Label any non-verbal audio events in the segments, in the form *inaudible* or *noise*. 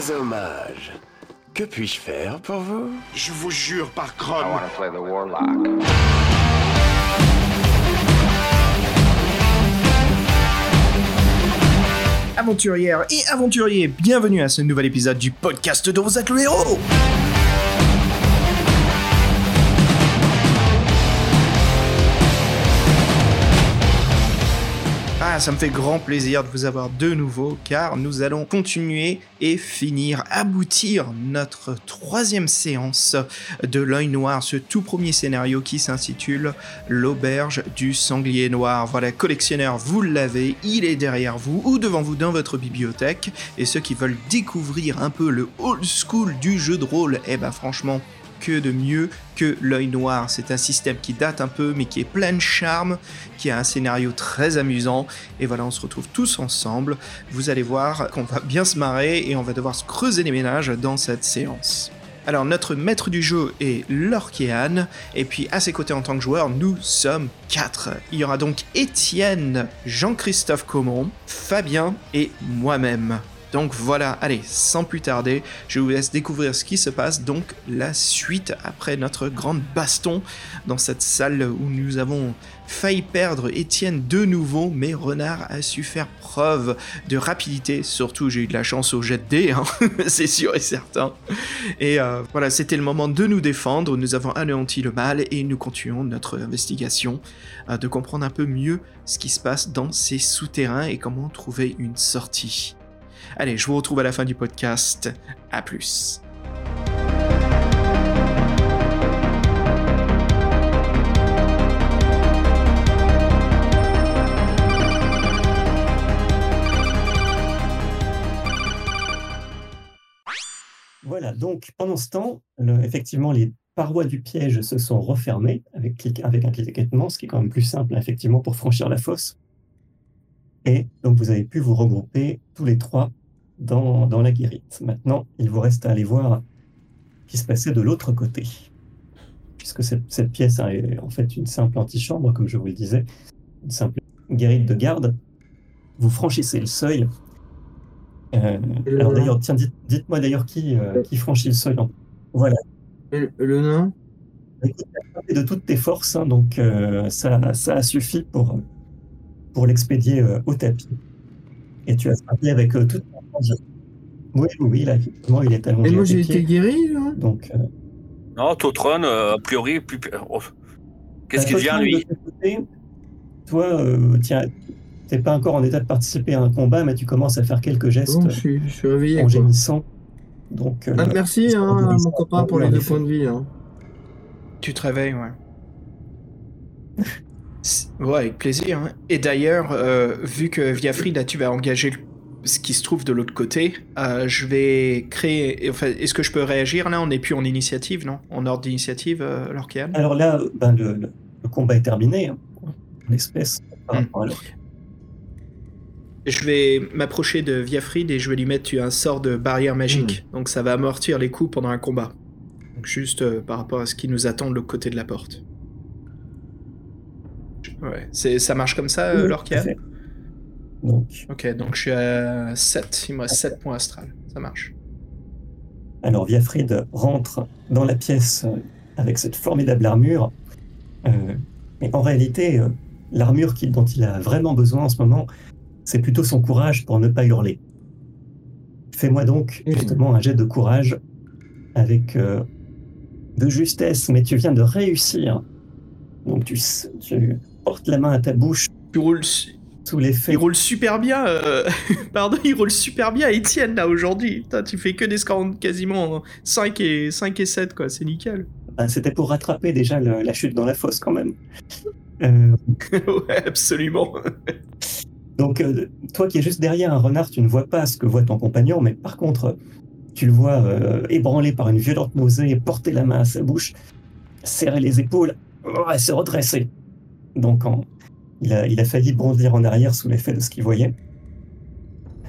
Très hommage. Que puis-je faire pour vous? Je vous jure par Chrome. I want to play the warlock. Aventurières et aventuriers, bienvenue à ce nouvel épisode du podcast dont vous êtes le héros ça me fait grand plaisir de vous avoir de nouveau car nous allons continuer et finir, aboutir notre troisième séance de l'œil noir, ce tout premier scénario qui s'intitule L'auberge du sanglier noir. Voilà, collectionneur, vous l'avez, il est derrière vous ou devant vous dans votre bibliothèque. Et ceux qui veulent découvrir un peu le old school du jeu de rôle, eh ben franchement, que de mieux que l'œil noir. C'est un système qui date un peu, mais qui est plein de charme, qui a un scénario très amusant. Et voilà, on se retrouve tous ensemble. Vous allez voir qu'on va bien se marrer et on va devoir se creuser les ménages dans cette séance. Alors notre maître du jeu est Lorkéane, et puis à ses côtés en tant que joueur, nous sommes quatre. Il y aura donc Étienne, Jean-Christophe Comon, Fabien et moi-même. Donc voilà, allez, sans plus tarder, je vous laisse découvrir ce qui se passe, donc la suite après notre grande baston dans cette salle où nous avons failli perdre Étienne de nouveau, mais Renard a su faire preuve de rapidité, surtout j'ai eu de la chance au jet de dés, hein, *laughs* c'est sûr et certain. Et euh, voilà, c'était le moment de nous défendre, nous avons anéanti le mal et nous continuons notre investigation, euh, de comprendre un peu mieux ce qui se passe dans ces souterrains et comment trouver une sortie. Allez, je vous retrouve à la fin du podcast. À plus. Voilà, donc pendant ce temps, effectivement, les parois du piège se sont refermées avec, clic- avec un ce qui est quand même plus simple, effectivement, pour franchir la fosse. Et donc, vous avez pu vous regrouper tous les trois dans, dans la guérite. Maintenant, il vous reste à aller voir ce qui se passait de l'autre côté. Puisque cette, cette pièce est en fait une simple antichambre, comme je vous le disais, une simple guérite de garde. Vous franchissez le seuil. Euh, le alors d'ailleurs, tiens, dites- dites-moi d'ailleurs qui, euh, qui franchit le seuil. Voilà. Le- le fait de toutes tes forces, hein, donc euh, ça, ça a suffi pour, pour l'expédier au tapis. Et tu as frappé avec toute. Oui, oui, oui, là, effectivement, il est allongé Et moi j'ai été guéri là Donc, euh, Non, Totron, euh, a priori, plus... oh. qu'est-ce bah, qu'il devient, Totron, lui? de côté, Toi, euh, tiens, t'es pas encore en état de participer à un combat, mais tu commences à faire quelques gestes Bon, je suis, je suis réveillé. en quoi. gémissant. Donc, euh, Ah, merci hein, à mon copain pour les deux points de vie. hein. Tu te réveilles, ouais. *laughs* Ouais, avec plaisir. hein. Et d'ailleurs, euh, vu que via Frida, tu vas engager le- ce qui se trouve de l'autre côté, euh, je vais créer. Enfin, est-ce que je peux réagir là? On n'est plus en initiative, non? En ordre d'initiative, euh, Lorcan? Alors là, ben, le, le- le combat est terminé, hein, en espèce, par Hmm. rapport à l'autre. Je vais m'approcher de Viafrid et je vais lui mettre un sort de barrière magique. Donc ça va amortir les coups pendant un combat. Donc juste euh, par rapport à ce qui nous attend de l'autre côté de la porte. Ouais, c'est, ça marche comme ça, euh, Oui. Donc, Ok, donc je suis à 7. Il me reste 7 points astral. Ça marche. Alors, Viafrid rentre dans la pièce euh, avec cette formidable armure. Euh, mais en réalité, euh, l'armure dont il a vraiment besoin en ce moment, c'est plutôt son courage pour ne pas hurler. Fais-moi donc Mhm. justement un jet de courage avec euh, de justesse, mais tu viens de réussir. Donc tu, tu portes la main à ta bouche Tu roules, il roule super bien. euh, *laughs* Pardon, il roule super bien, Étienne, là, aujourd'hui. Putain, tu fais que des scores quasiment 5 et, 5 et 7, quoi. C'est nickel. Ben, C'était pour rattraper déjà le- la chute dans la fosse quand même. *laughs* Euh, ouais, absolument. Donc, euh, toi qui es juste derrière un renard, tu ne vois pas ce que voit ton compagnon, mais par contre, tu le vois euh, ébranlé par une violente nausée, porter la main à sa bouche, serrer les épaules, se redresser. Donc, en- il, a, il a failli bondir en arrière sous l'effet de ce qu'il voyait.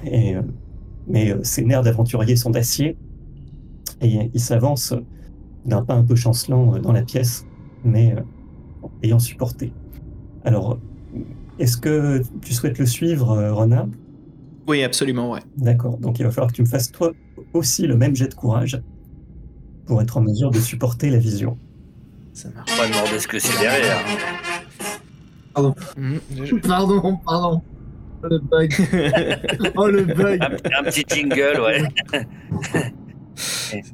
Et, euh, mais euh, ses nerfs d'aventurier sont d'acier, et il s'avance d'un pas un peu chancelant euh, dans la pièce, mais ayant supporté. Alors, est-ce que tu souhaites le suivre, Renard Oui, absolument, ouais. D'accord. Donc il va falloir que tu me fasses toi aussi le même jet de courage pour être en mesure de supporter la vision. Ça marche. On va demander ce que c'est derrière. Mhm. Je- *laughs* Pardon, pardon. Oh le bug. *laughs* oh le bug. Un, un petit jingle, ouais. *laughs*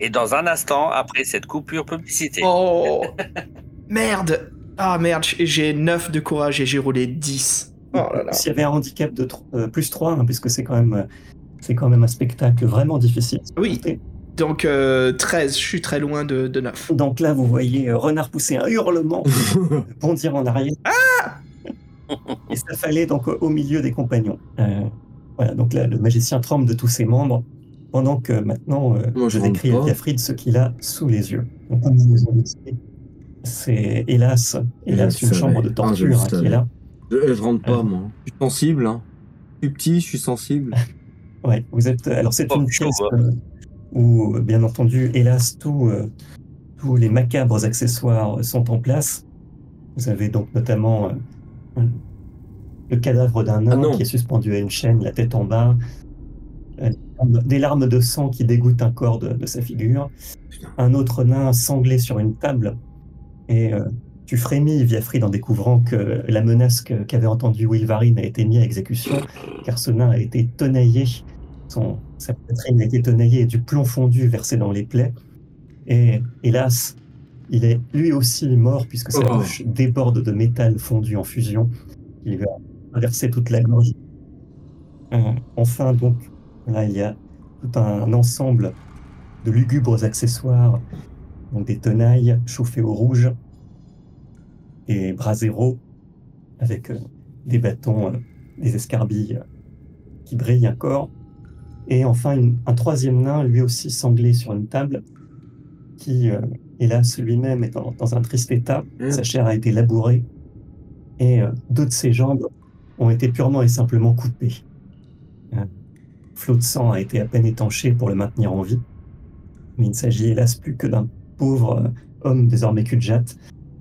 Et dans un instant, après cette coupure publicité. Oh Merde Ah merde, j'ai 9 de courage et j'ai roulé 10. Oh là là. S'il y avait un handicap de euh, plus 3, hein, puisque c'est quand même euh, c'est quand même un spectacle vraiment difficile. Oui. Donc euh, 13, je suis très loin de, de 9. Donc là, vous voyez euh, Renard pousser un hurlement, bondir en arrière. Et s'affaler donc au milieu des compagnons. Euh, voilà, donc là, le magicien tremble de tous ses membres, pendant que maintenant, euh, Moi, je décris à. Piafrid ce qu'il a sous les yeux. Donc, comme vous vous en doutez, c'est hélas, hélas une chambre de. Ah, torture hein, qui est là. Je, je rentre pas, Euh. moi. Je suis sensible, hein. Je suis petit, je suis sensible. *laughs* Ouais, vous êtes. Alors c'est Oh, une pièce hein. euh, où, bien entendu, hélas, tout, euh, tous les macabres accessoires sont en place. Vous avez donc notamment euh, le cadavre d'un Ah nain non. qui est suspendu à une chaîne, la tête en bas, euh, des larmes de sang qui dégoûtent un corps de, de sa figure, Putain. un autre nain sanglé sur une table, et euh, tu frémis, Viafrid, en découvrant que la menace qu'avait entendue Wilvarine a été mise à exécution, car ce nain a été tenaillé, son, sa poitrine a été tenaillée et du plomb fondu versé dans les plaies. Et hélas, il est lui aussi mort puisque sa Oh. bouche déborde de métal fondu en fusion qui lui a traversé toute la gorge. Euh, enfin, donc, là, il y a tout un ensemble de lugubres accessoires, donc des tenailles chauffées au rouge, des braseros avec euh, des bâtons, euh, des escarbilles qui brillent encore. Et enfin, une- un troisième nain, lui aussi sanglé sur une table, qui, hélas, lui-même est dans, dans un triste état. Mm. Sa chair a été labourée et euh, deux de ses jambes ont été purement et simplement coupées. Un flot de sang a été à peine étanché pour le maintenir en vie. Mais il ne s'agit hélas plus que d'un pauvre euh, homme désormais cul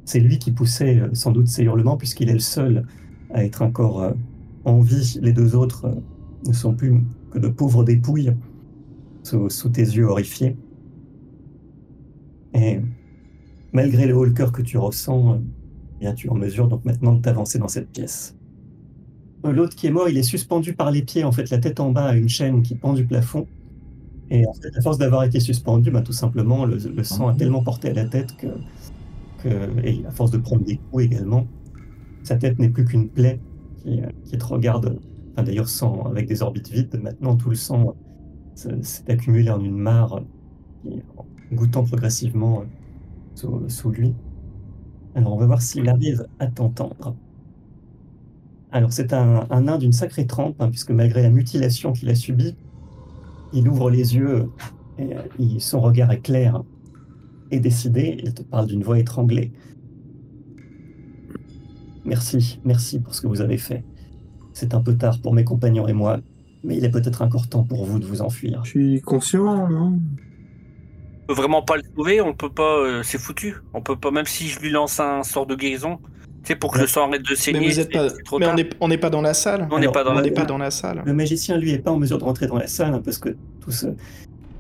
C'est lui qui poussait euh, sans doute ses hurlements puisqu'il est le seul à être encore euh, en vie. Les deux autres ne sont plus que de pauvres dépouilles sous, sous tes yeux horrifiés. Et malgré le haut le cœur que tu ressens, euh, bien tu es en mesure donc maintenant de t'avancer dans cette pièce. Euh, L'autre qui est mort, il est suspendu par les pieds, en fait, la tête en bas à une chaîne qui pend du plafond. Et en fait, à force d'avoir été suspendu, bah, tout simplement, le, le sang a tellement porté à la tête que, que, et à force de prendre des coups également, sa tête n'est plus qu'une plaie qui, euh, qui te regarde, enfin, d'ailleurs sans, avec des orbites vides. Maintenant, tout le sang s'est accumulé en une mare qui, goûtant progressivement euh, sous, sous lui. Alors, on va voir s'il arrive à t'entendre. Alors, c'est un, un nain d'une sacrée trempe, hein, puisque malgré la mutilation qu'il a subie, il ouvre les yeux et euh, il- son regard est clair et décidé. Il te parle d'une voix étranglée. Merci, merci pour ce que vous avez fait. C'est un peu tard pour mes compagnons et moi, mais il est peut-être encore temps pour vous de vous enfuir. Je suis conscient, non? On peut vraiment pas le sauver, on peut pas, euh, c'est foutu. On peut pas, même si je lui lance un sort de guérison, sais, pour que Ouais. le sang arrête de saigner. Mais vous êtes c'est- pas. c'est trop Mais on tard. n'est on n'est pas dans la salle. On n'est pas dans On la n'est le- pas dans la salle. Le magicien, lui, est pas en mesure de rentrer dans la salle, hein, parce que tous, ce-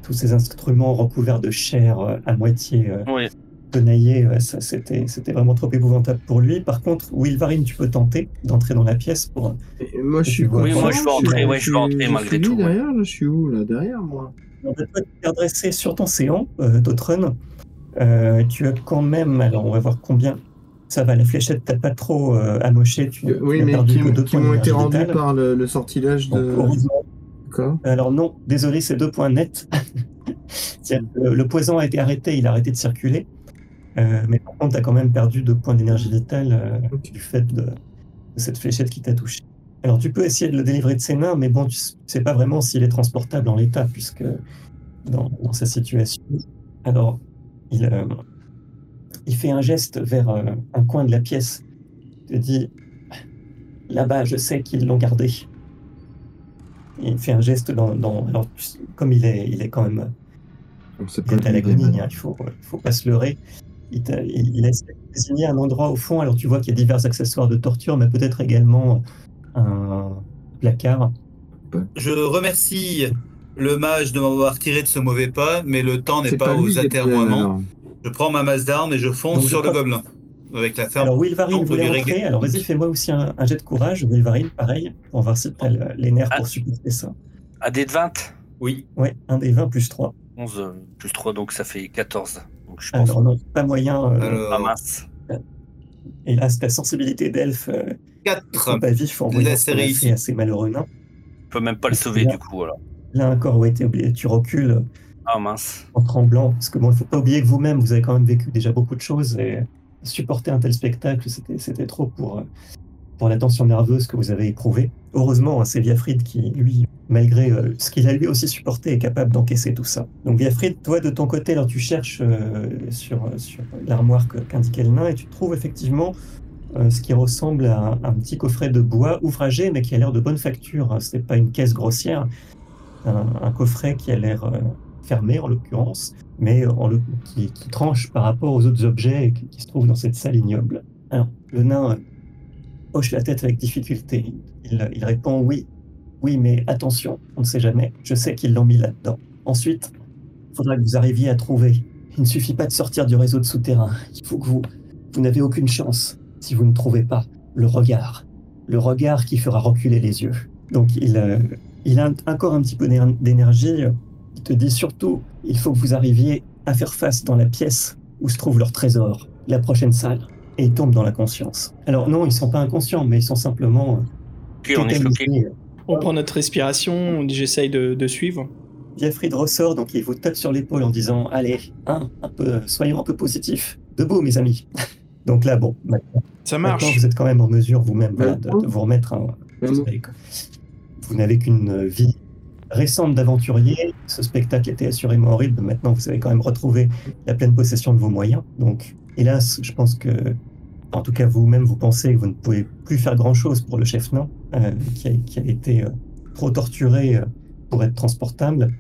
tous ces instruments recouverts de chair euh, à moitié euh, Oui. tenaillés, euh, ça, c'était c'était vraiment trop épouvantable pour lui. Par contre, Wilvarine, tu peux tenter d'entrer dans la pièce pour... Et Moi, je suis Oui, moi, je vais entrer, ouais, je vais entrer suis- malgré tout, derrière, là, je suis où, là Derrière, moi? On va te faire dresser sur ton séant, euh, Dotrun. Euh, tu as quand même... Alors, on va voir combien... Ça va, la fléchette t'a pas trop euh, amoché. Tu, Euh, Oui, tu mais qui, qui m'ont été rendus par le, le sortilège Donc, de. D'accord. Alors non, désolé, c'est deux points nets. *laughs* Le, le poison a été arrêté, il a arrêté de circuler. Mais par contre, tu as quand même perdu deux points d'énergie vitale du fait de, de cette fléchette qui t'a touché. Alors tu peux essayer de le délivrer de ses mains, mais bon, tu sais pas vraiment s'il est transportable en l'état, puisque dans, dans sa situation. Alors, il, euh, il fait un geste vers euh, un coin de la pièce. Il te dit Là-bas, je sais qu'ils l'ont gardé. Il fait un geste dans. dans- alors, comme il est, il est quand même sait il est à l'agonie, hein, il faut, il faut pas se leurrer. Il, il, il a essayé de désigner un endroit au fond. Alors tu vois qu'il y a divers accessoires de torture, mais peut-être également un placard. Je remercie le mage de m'avoir tiré de ce mauvais pas, mais le temps n'est pas, lui aux atermoiements. Je prends ma masse d'armes et je fonce Donc, sur je le crois- gobelin. Avec la ferme. Alors, Wilvarine voulait lui rentrer? régler. Alors, vas-y, fais-moi aussi un, un jet de courage. Wilvarine, pareil, pour voir si t'as le- les nerfs Ah. pour supporter ça. Un dé de 20 Oui. Ouais, un des 20 plus 3. 11 euh, plus 3, donc ça fait 14. Donc je pense Alors, non, pas moyen. euh, Alors, pas mince. hélas, ta sensibilité d'elfe euh, 4. pas vif en voyant Là, ce c'est qu'on a réussi. fait à ces malheureux nains. Je peux même pas le sauver Là. du coup. Voilà. Là encore, ouais, t'es oublié, tu recules Ah mince. en tremblant. Parce que bon, il faut pas oublier que vous-même, vous avez quand même vécu déjà beaucoup de choses et supporter un tel spectacle, c'était, trop pour, euh, pour la tension nerveuse que vous avez éprouvée. Heureusement, hein, c'est Viafrid qui, lui, malgré euh, ce qu'il a lui aussi supporté, est capable d'encaisser tout ça. Donc Viafrid, toi, de ton côté, alors tu cherches euh, sur, sur l'armoire qu'indiquait le nain et tu trouves effectivement euh, ce qui ressemble à un, petit coffret de bois ouvragé, mais qui a l'air de bonne facture. Ce n'est pas une caisse grossière, un, un coffret qui a l'air euh, fermé en l'occurrence, mais le- qui, tranche par rapport aux autres objets qui, se trouvent dans cette salle ignoble. Alors, le nain euh, hoche la tête avec difficulté. Il, il répond oui, oui, mais attention, on ne sait jamais. Je sais qu'ils l'ont mis là-dedans. Ensuite, il faudra que vous arriviez à trouver. Il ne suffit pas de sortir du réseau de souterrain. Il faut que vous, vous n'avez aucune chance si vous ne trouvez pas le regard. Le regard qui fera reculer les yeux. Donc il, euh, il a encore un petit peu d'éner- d'énergie. Il te dit surtout, il faut que vous arriviez à faire face dans la pièce où se trouve leur trésor, la prochaine salle. Et il tombe dans la conscience. Alors non, ils sont pas inconscients, mais ils sont simplement euh, Puis on est choqué. On prend notre respiration, on dit j'essaye de, de suivre. Diafrid ressort, donc il vous tape sur l'épaule en disant Allez, hein, un peu, soyons un peu positifs. Debout, mes amis. *laughs* donc là, bon, maintenant, Ça maintenant, marche. vous êtes quand même en mesure vous-même voilà, de, vous remettre un. Vous n'avez qu'une vie récente d'aventurier. Ce spectacle était assurément horrible. Maintenant, vous avez quand même retrouvé la pleine possession de vos moyens. Donc, hélas, je pense que, en tout cas, vous-même, vous pensez que vous ne pouvez plus faire grand-chose pour le chef nain, euh, qui, a, qui a été euh, trop torturé euh, pour être transportable.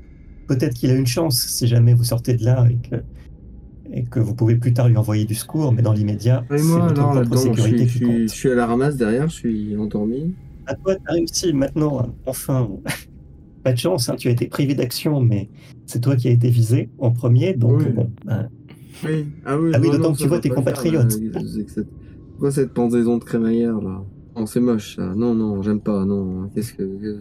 Peut-être qu'il a une chance si jamais vous sortez de là et que, et que vous pouvez plus tard lui envoyer du secours, mais dans l'immédiat, c'est votre alors, propre là-dedans, je sécurité suis, qui compte. je suis à la ramasse derrière, je suis endormi. À toi, tu as réussi maintenant, hein, enfin. *laughs* Pas de chance, hein, tu as été privé d'action, mais c'est toi qui as été visé en premier, donc Oui. bon, Oui. Ah oui, Ah oui, d'autant que tu vois tes faire, compatriotes. que cette- Pourquoi cette pendaison de crémaillère là Non, c'est moche ça. Non, non, j'aime pas. Non, qu'est-ce que. que-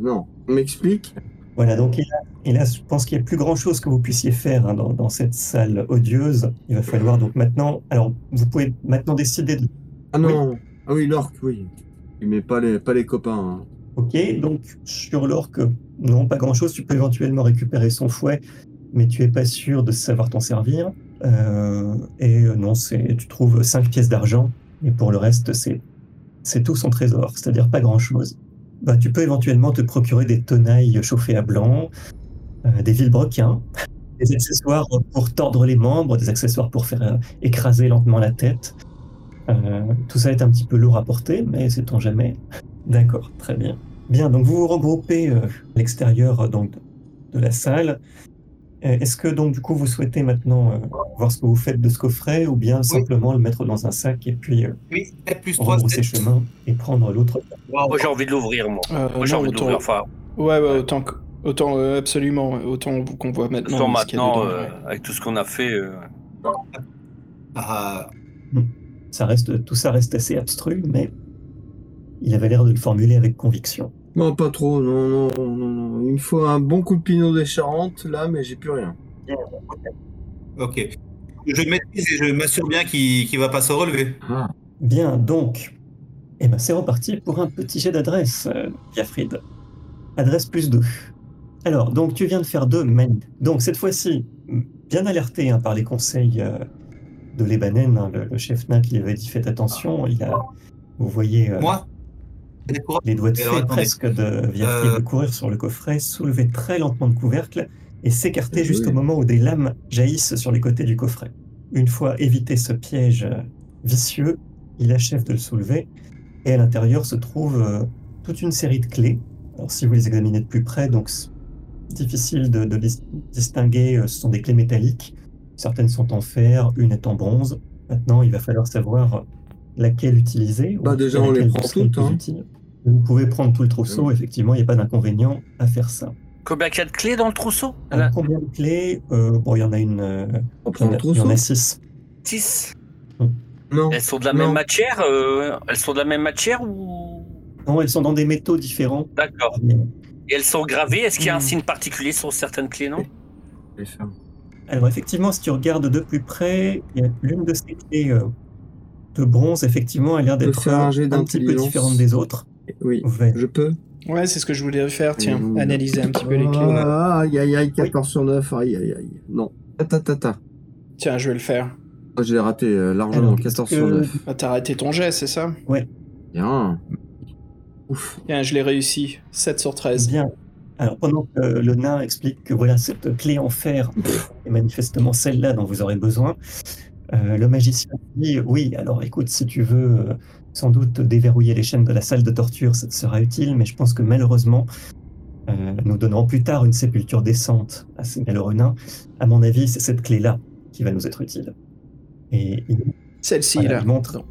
Non. On m'explique voilà. Donc hélas, hélas, je pense qu'il n'y a plus grand-chose que vous puissiez faire hein, dans, dans cette salle odieuse. Il va falloir donc maintenant. Alors, vous pouvez maintenant décider de. Ah non. Ah oui, l'orque, oui. Mais pas les, pas les copains. hein. Ok, donc sur l'orque, non, pas grand-chose. Tu peux éventuellement récupérer son fouet, mais tu es pas sûr de savoir t'en servir. Euh, et euh, non, c'est tu trouves cinq pièces d'argent, et pour le reste, c'est c'est tout son trésor, c'est-à-dire pas grand-chose. Bah, tu peux éventuellement te procurer des tenailles chauffées à blanc, euh, des vilebrequins, *laughs* des accessoires pour tordre les membres, des accessoires pour faire euh, écraser lentement la tête. Euh, tout ça est un petit peu lourd à porter, mais sait-on jamais. *laughs* D'accord, très bien. Bien, donc vous vous regroupez euh, à l'extérieur donc, de la salle. Euh, Est-ce que donc du coup vous souhaitez maintenant euh, voir ce que vous faites de ce coffret ou bien simplement le mettre dans un sac et puis euh, Oui, 4 plus 3, rebrousser 7. chemin et prendre l'autre Moi j'ai envie de l'ouvrir, moi. Euh, Moi j'ai envie de autant- l'ouvrir. Enfin, Ouais, ouais, autant, que- autant euh, absolument, autant qu'on voit maintenant. dedans, euh, ouais. avec tout ce qu'on a fait. euh, Ah, Ça reste, tout ça reste assez abstru, mais il avait l'air de le formuler avec conviction. Non, pas trop. Non, non, non, non. Il me faut un bon coup de pinot des Charentes là, mais j'ai plus rien. ok. Je maîtrise et je m'assure bien qu'il ne va pas se relever. Ah. Bien, donc, eh ben, c'est reparti pour un petit jet d'adresse, euh. Adresse plus 2. Alors, donc tu viens de faire deux men. Donc cette fois-ci, bien alerté hein, par les conseils euh, de Lebanen, hein, le, le chef nain qui lui avait dit faites attention, il a, vous voyez euh, Moi? Les doigts de fée presque de Viafrid Euh. de courir sur le coffret, soulever très lentement le couvercle et s'écarter juste au moment où des lames jaillissent sur les côtés du coffret. Une fois évité ce piège euh, vicieux, il achève de le soulever et à l'intérieur se trouve euh, toute une série de clés. Alors si vous les examinez de plus près, donc difficile de, de dis- distinguer, ce sont des clés métalliques. Certaines sont en fer, une est en bronze. Maintenant, il va falloir savoir laquelle utiliser. Bah, déjà, on les prend toutes, hein. Vous pouvez prendre tout le trousseau, Oui. effectivement, il n'y a pas d'inconvénient à faire ça. Combien il y a de clés dans le trousseau? Alors, combien de clés? Euh, Bon, il y en a une. euh, On il y prend le a- il y en trousseau a six. 6 Non. Elles sont de la Non. même matière euh, Elles sont de la même matière ou? Non, elles sont dans des métaux différents. D'accord. Et elles sont gravées? Est-ce qu'il y a un Hmm. signe particulier sur certaines clés, non? Alors effectivement, si tu regardes de plus près, l'une de ces clés euh, de bronze, effectivement, a l'air d'être un petit peu différente des autres. Oui, Ouais. je peux. Ouais, c'est ce que je voulais faire, tiens. Mmh. Analyser un petit peu les clés. Ah, aïe, aïe, aïe, 14 sur 9. Aïe, aïe, aïe. Non. Ta, ta, ta, ta. Tiens, je vais le faire. Ah, J'ai raté euh, largement, Alors, 14 qu'est-ce sur que- 9. Ah, T'as arrêté ton jet, c'est ça? Bien. Ouf. Tiens, je l'ai réussi. 7 sur 13. Bien. Alors pendant que le nain explique que voilà cette clé en fer est manifestement celle-là dont vous aurez besoin, euh, le magicien dit oui. Alors écoute, si tu veux euh, sans doute déverrouiller les chaînes de la salle de torture, ça sera utile, mais je pense que malheureusement euh, nous donnerons plus tard une sépulture décente à ces malheureux nains. À mon avis, c'est cette clé-là qui va nous être utile. Et il Celle-ci, Voilà, là. il montre.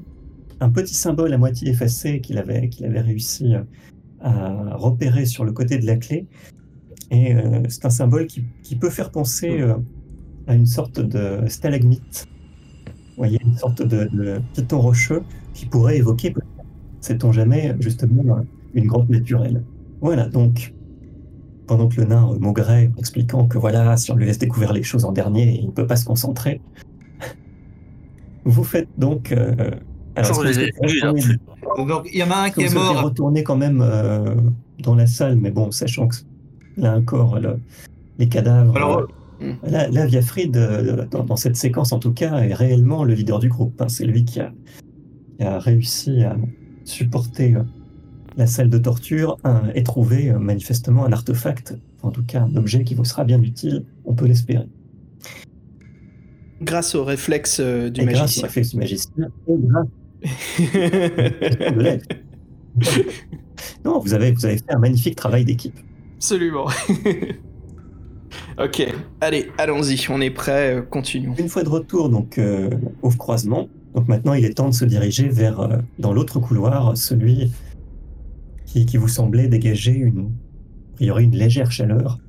un petit symbole à moitié effacé qu'il avait, qu'il avait réussi euh, à repérer sur le côté de la clé. Et euh, c'est un symbole qui, qui peut faire penser euh, à une sorte de stalagmite. Vous voyez, une sorte de, de piton rocheux qui pourrait évoquer, peut-être, sait-on jamais, justement, une grotte naturelle. Voilà, donc, pendant que le nain euh, maugrait, expliquant que voilà, si on lui laisse découvrir les choses en dernier, il ne peut pas se concentrer, vous faites donc. euh, alors, les Donc, il y en a un qui est mort. retourner quand même euh, dans la salle, mais bon, sachant que là encore, le- les cadavres. Alors, là, là, Viafrid, euh, dans, dans cette séquence en tout cas, est réellement le leader du groupe. hein. C'est lui qui a, qui a réussi à supporter euh, la salle de torture un- et trouver euh, manifestement un artefact, en tout cas un objet qui vous sera bien utile, on peut l'espérer. Grâce au réflexe du et grâce au magicien. réflexe du magicien, et grâce. *laughs* Non, vous avez, vous avez fait un magnifique travail d'équipe. Absolument. *laughs* ok, allez, allons-y, on est prêt, euh, continuons. Une fois de retour donc euh, au croisement, donc maintenant il est temps de se diriger vers euh, dans l'autre couloir, celui qui, qui vous semblait dégager une, a priori une légère chaleur.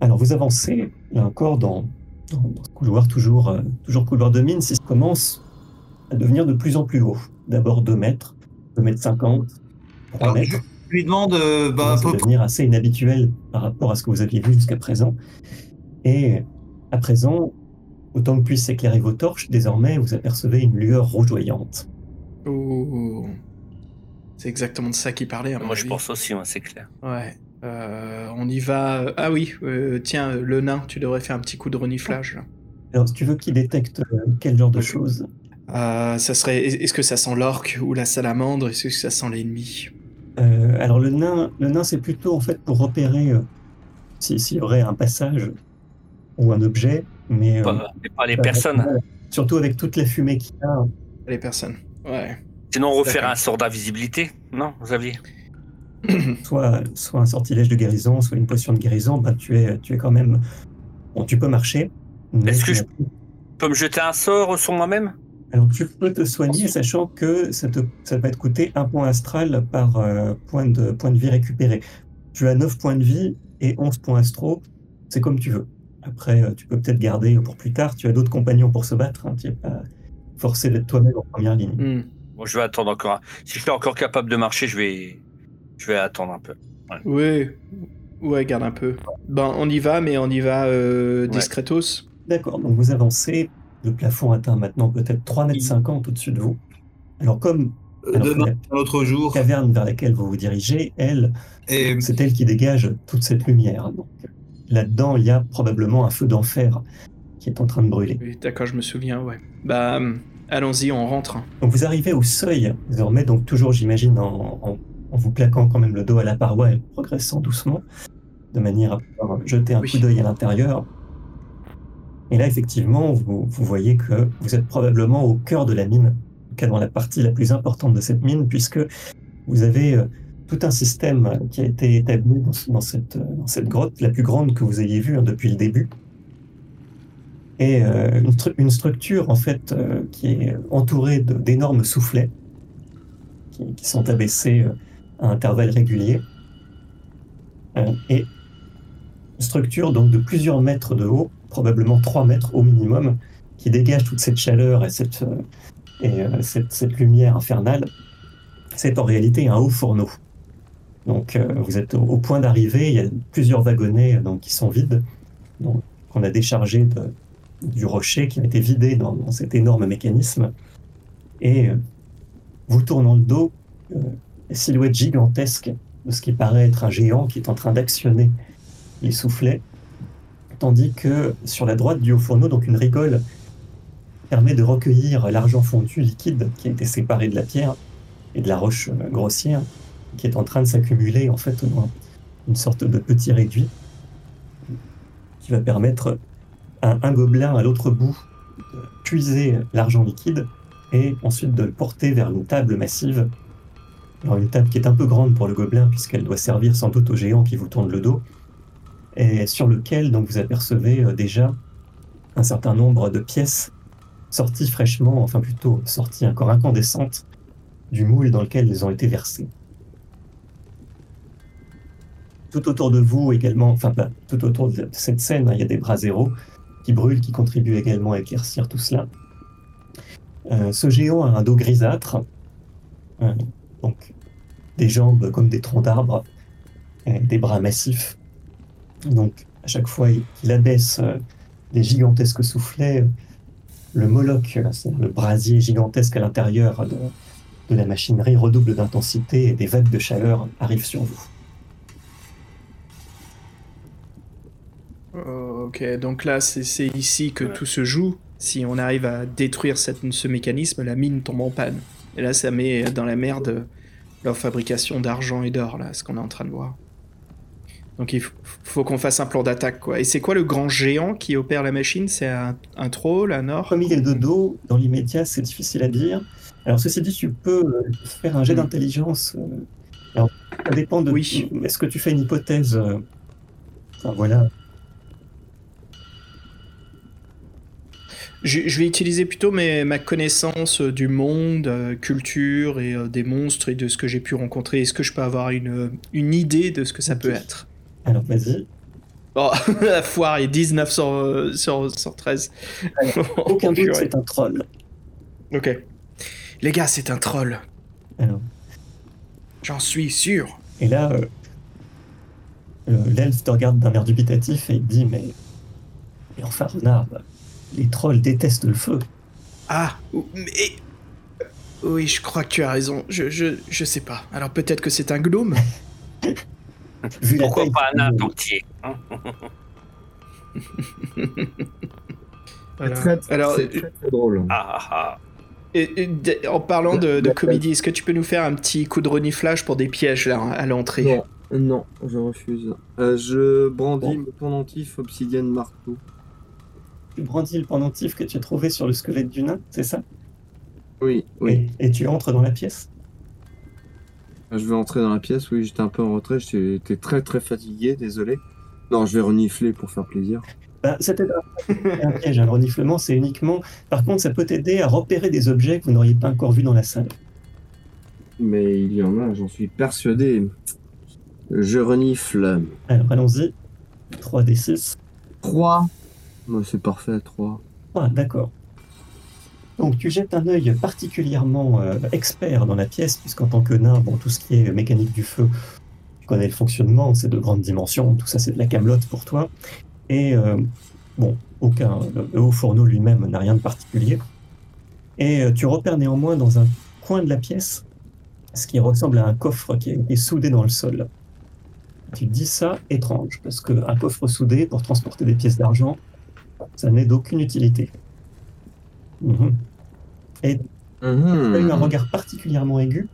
Alors vous avancez là encore dans, dans, dans ce couloir toujours euh, toujours couloir de mine, si ça commence à devenir de plus en plus haut. D'abord 2 mètres, 2 mètres 50, 3 Alors, mètres. Je lui demande euh, bah, peu- devenir assez inhabituel par rapport à ce que vous aviez vu jusqu'à présent. Et à présent, autant que puisse éclairer vos torches, désormais vous apercevez une lueur rougeoyante. Ouh. C'est exactement de ça qu'il parlait. à Moi, je pense aussi, ouais, c'est clair. Ouais. Euh, on y va. Ah oui, euh, tiens, le nain, tu devrais faire un petit coup de reniflage. là. Alors, si tu veux qu'il détecte euh, quel genre de choses? Euh, ça serait. Est-ce que ça sent l'orque ou la salamandre? Est-ce que ça sent l'ennemi? Euh, Alors, le nain, le nain c'est plutôt en fait pour repérer euh, si- s'il y aurait un passage ou un objet, mais, euh, Pas, mais pas les personnes. Surtout avec toute la fumée qu'il y a. Les personnes. Ouais. Sinon, refaire un sort d'invisibilité Non, Xavier? *clears throat* Soit, soit un sortilège de guérison, soit une potion de guérison, bah, tu, es, tu es quand même. Bon, tu peux marcher. Est-ce que je- peux me jeter un sort sur moi-même? Alors, tu peux te soigner, sachant que ça, te, ça va te coûter un point astral par euh, point, de, point de vie récupéré. Tu as 9 points de vie et 11 points astro. C'est comme tu veux. Après, euh, tu peux peut-être garder pour plus tard. Tu as d'autres compagnons pour se battre. hein, Tu n'es pas forcé d'être toi-même en première ligne. Hmm. Bon, je vais attendre encore. un- Si je suis encore capable de marcher, je vais, je vais attendre un peu. Oui. Ouais, garde un peu. Ben, on y va, mais on y va euh, Ouais. discretos. D'accord, donc vous avancez. Le plafond atteint maintenant peut-être 3,50 m au-dessus de vous. Alors, comme euh, Alors, demain, la un autre jour. caverne vers laquelle vous vous dirigez, elle, Et c'est elle qui dégage toute cette lumière. Donc, là-dedans, il y a probablement un feu d'enfer qui est en train de brûler. Oui, d'accord, je me souviens, ouais. Bah, hum, allons-y, on rentre. Donc vous arrivez au seuil, désormais, donc toujours j'imagine en, en- en vous plaquant quand même le dos à la paroi et progressant doucement, de manière à pouvoir jeter un Oui. coup d'œil à l'intérieur. Et là, effectivement, vous, voyez que vous êtes probablement au cœur de la mine, en tout cas dans la partie la plus importante de cette mine, puisque vous avez euh, tout un système qui a été établi dans, ce- dans cette, euh, dans cette grotte, la plus grande que vous ayez vue hein, depuis le début. Et euh, une, stru- une structure, en fait, qui est entourée d'énormes soufflets qui, sont abaissés à intervalles réguliers. Et une structure donc de plusieurs mètres de haut, probablement 3 mètres au minimum, qui dégage toute cette chaleur et cette, et, euh, cette, cette lumière infernale. C'est en réalité un haut fourneau. Donc euh, vous êtes au, point d'arrivée, il y a plusieurs wagonnets euh, donc, qui sont vides, qu'on a déchargés du rocher qui a été vidé dans, cet énorme mécanisme. Et vous tournant le dos, euh, silhouette gigantesque de ce qui paraît être un géant qui est en train d'actionner les soufflets, tandis que sur la droite du haut fourneau, donc une rigole permet de recueillir l'argent fondu liquide qui a été séparé de la pierre et de la roche euh, grossière, qui est en train de s'accumuler en fait dans une sorte de petit réduit qui va permettre à un gobelin à l'autre bout de puiser l'argent liquide et ensuite de le porter vers une table massive. Alors une table qui est un peu grande pour le gobelin puisqu'elle doit servir sans doute au géant qui vous tourne le dos et sur lequel donc vous apercevez euh, déjà un certain nombre de pièces sorties fraîchement, enfin plutôt sorties encore incandescentes du moule dans lequel elles ont été versées. Tout autour de vous également, enfin pas tout autour de cette scène, hein, il y a des bras zéro qui brûlent, qui contribuent également à éclaircir tout cela. Euh, ce géant a un dos grisâtre, euh, donc des jambes comme des troncs d'arbres, des bras massifs. Donc à chaque fois qu'il abaisse euh, les gigantesques soufflets, euh, le Moloch, euh, le brasier gigantesque à l'intérieur de, de la machinerie, redouble d'intensité et des vagues de chaleur arrivent sur vous. Ok, donc là, c'est c'est ici que tout se joue. Si on arrive à détruire cette- ce mécanisme, la mine tombe en panne. Et là, ça met dans la merde leur fabrication d'argent et d'or, là, ce qu'on est en train de voir. Donc il faut qu'on fasse un plan d'attaque, quoi. Et c'est quoi le grand géant qui opère la machine? C'est un, un troll, un or Comme il est de dos, dans l'immédiat, c'est difficile à dire. Alors, ceci dit, tu peux euh, faire un jet Hmm. d'intelligence. euh, Alors, ça dépend de. Oui. Est-ce que tu fais une hypothèse euh, Enfin, voilà. Je, je vais utiliser plutôt mes, ma connaissance du monde, euh, culture et euh, des monstres et de ce que j'ai pu rencontrer. Est-ce que je peux avoir une, une idée de ce que ça peut être? Alors, vas-y. Oh, *laughs* la foire est 19 sur, euh, sur, sur 13. *laughs* Aucun doute, c'est un troll. Ok. Les gars, c'est un troll. Alors, J'en suis sûr. et là, euh, le- l'elfe te regarde d'un air dubitatif et il te dit Mais. Mais enfin, renard, les trolls détestent le feu. Ah, mais... Oui, je crois que tu as raison. Je, je, je sais pas. Alors peut-être que c'est un gnome *laughs* Vu Pourquoi pas un nain entier hein Voilà. Très, très- Alors, c'est très, très drôle. Ah ah ah. Et- et d- en parlant de, de comédie, est-ce que tu peux nous faire un petit coup de reniflage pour des pièges là à l'entrée? Non, non, je refuse. Euh, je brandis Bon. mon pendentif obsidienne marteau. Tu brandis le pendentif que tu as trouvé sur le squelette du nain, c'est ça? Oui, oui. Et, et tu entres dans la pièce? Je vais entrer dans la pièce, oui, j'étais un peu en retrait, j'étais très très fatigué, désolé. Non, je vais renifler pour faire plaisir. Bah, ça t'aide à- un piège. Un reniflement, c'est uniquement. Par contre, ça peut t'aider à repérer des objets que vous n'auriez pas encore vus dans la salle. Mais il y en a, j'en suis persuadé. Je renifle. Alors, allons-y. 3d6. 3. c'est parfait, 3. Ah, d'accord. Donc, tu jettes un œil particulièrement euh, expert dans la pièce, puisqu'en tant que nain, bon, tout ce qui est mécanique du feu, tu connais le fonctionnement, c'est de grandes dimensions, tout ça, c'est de la camelote pour toi. Et, euh, bon, aucun. Le, haut fourneau lui-même n'a rien de particulier. Et euh, tu repères néanmoins dans un coin de la pièce ce qui ressemble à un coffre qui est, est soudé dans le sol. Tu dis ça étrange, parce qu'un coffre soudé pour transporter des pièces d'argent, ça n'est d'aucune utilité. Mhm. Et tu as eu un regard particulièrement aigu.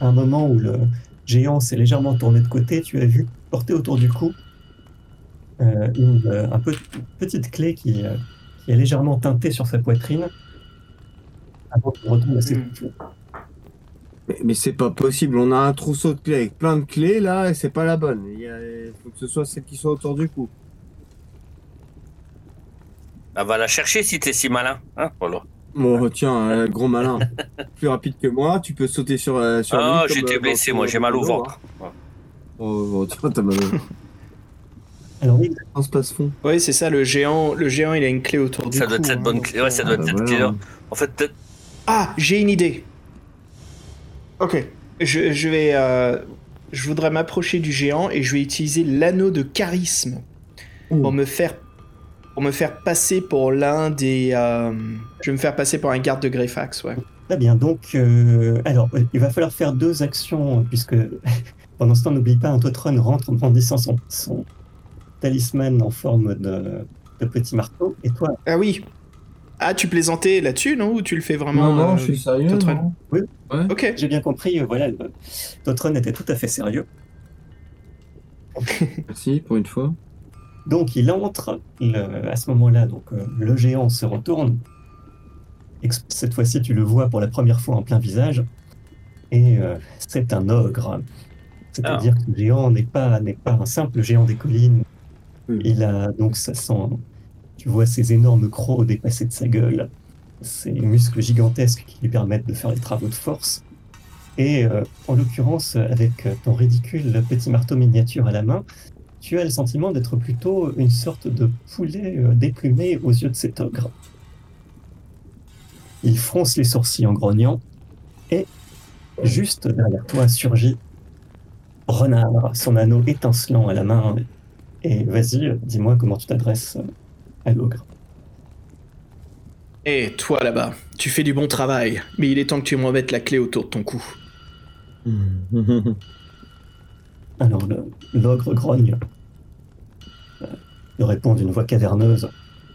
À un moment où le géant s'est légèrement tourné de côté, tu as vu porter autour du cou euh, une, euh, un peu, une petite clé qui, euh, qui est légèrement teintée sur sa poitrine. Avant qu'il retourne à ses foutures. Mais, mais c'est pas possible, on a un trousseau de clés avec plein de clés là, et c'est pas la bonne. Il y a- faut que ce soit celle qui soit autour du cou. Bah, va la chercher si t'es si malin. Hein voilà. Bon, tiens, euh, gros malin. *laughs* Plus rapide que moi, tu peux sauter sur, euh, sur Ah, lui comme, j'étais euh, blessé, moi, j'ai mal au ventre. hein. Oh, oh, tiens, t'as mal. Alors oui, On se passe fond. Oui, c'est ça, le géant, le géant, il a une clé autour du Ça cou. doit être cette hein, bonne donc, clé. Ouais, ça doit bah être cette voilà. clé-là. En fait, peut-être. Ah, j'ai une idée. Ok, je, je vais, euh, je voudrais m'approcher du géant et je vais utiliser l'anneau de charisme pour me faire, pour me faire passer pour l'un des, euh, je vais me faire passer pour un garde de Greyfax, ouais. Très bien, donc, euh, alors, euh, il va falloir faire deux actions, puisque *laughs* pendant ce temps, n'oublie pas, un Totron rentre en brandissant son, son talisman en forme de, de petit marteau, et toi, Ah oui. Ah, tu plaisantais là-dessus, non? Ou tu le fais vraiment Non, non, euh, je suis sérieux. Totron non Ok. j'ai bien compris, voilà, le Totron était tout à fait sérieux. Merci pour une fois. Donc, il entre, le- à ce moment-là, donc, euh, le géant se retourne, cette fois-ci, tu le vois pour la première fois en plein visage, et euh, c'est un ogre. C'est-à-dire que le géant n'est pas, n'est pas un simple géant des collines, Oui. Il a donc ça sent, tu vois ses énormes crocs dépasser de sa gueule, ses muscles gigantesques qui lui permettent de faire les travaux de force. Et euh, en l'occurrence, avec ton ridicule petit marteau miniature à la main, tu as le sentiment d'être plutôt une sorte de poulet euh, déplumé aux yeux de cet ogre. Il fronce les sourcils en grognant, et juste derrière toi surgit Renard, son anneau étincelant à la main, et vas-y, dis-moi comment tu t'adresses à l'ogre. Et toi là-bas, tu fais du bon travail, mais il est temps que tu me remettes la clé autour de ton cou. *laughs* Alors l'ogre grogne. Euh, Il répond d'une voix caverneuse.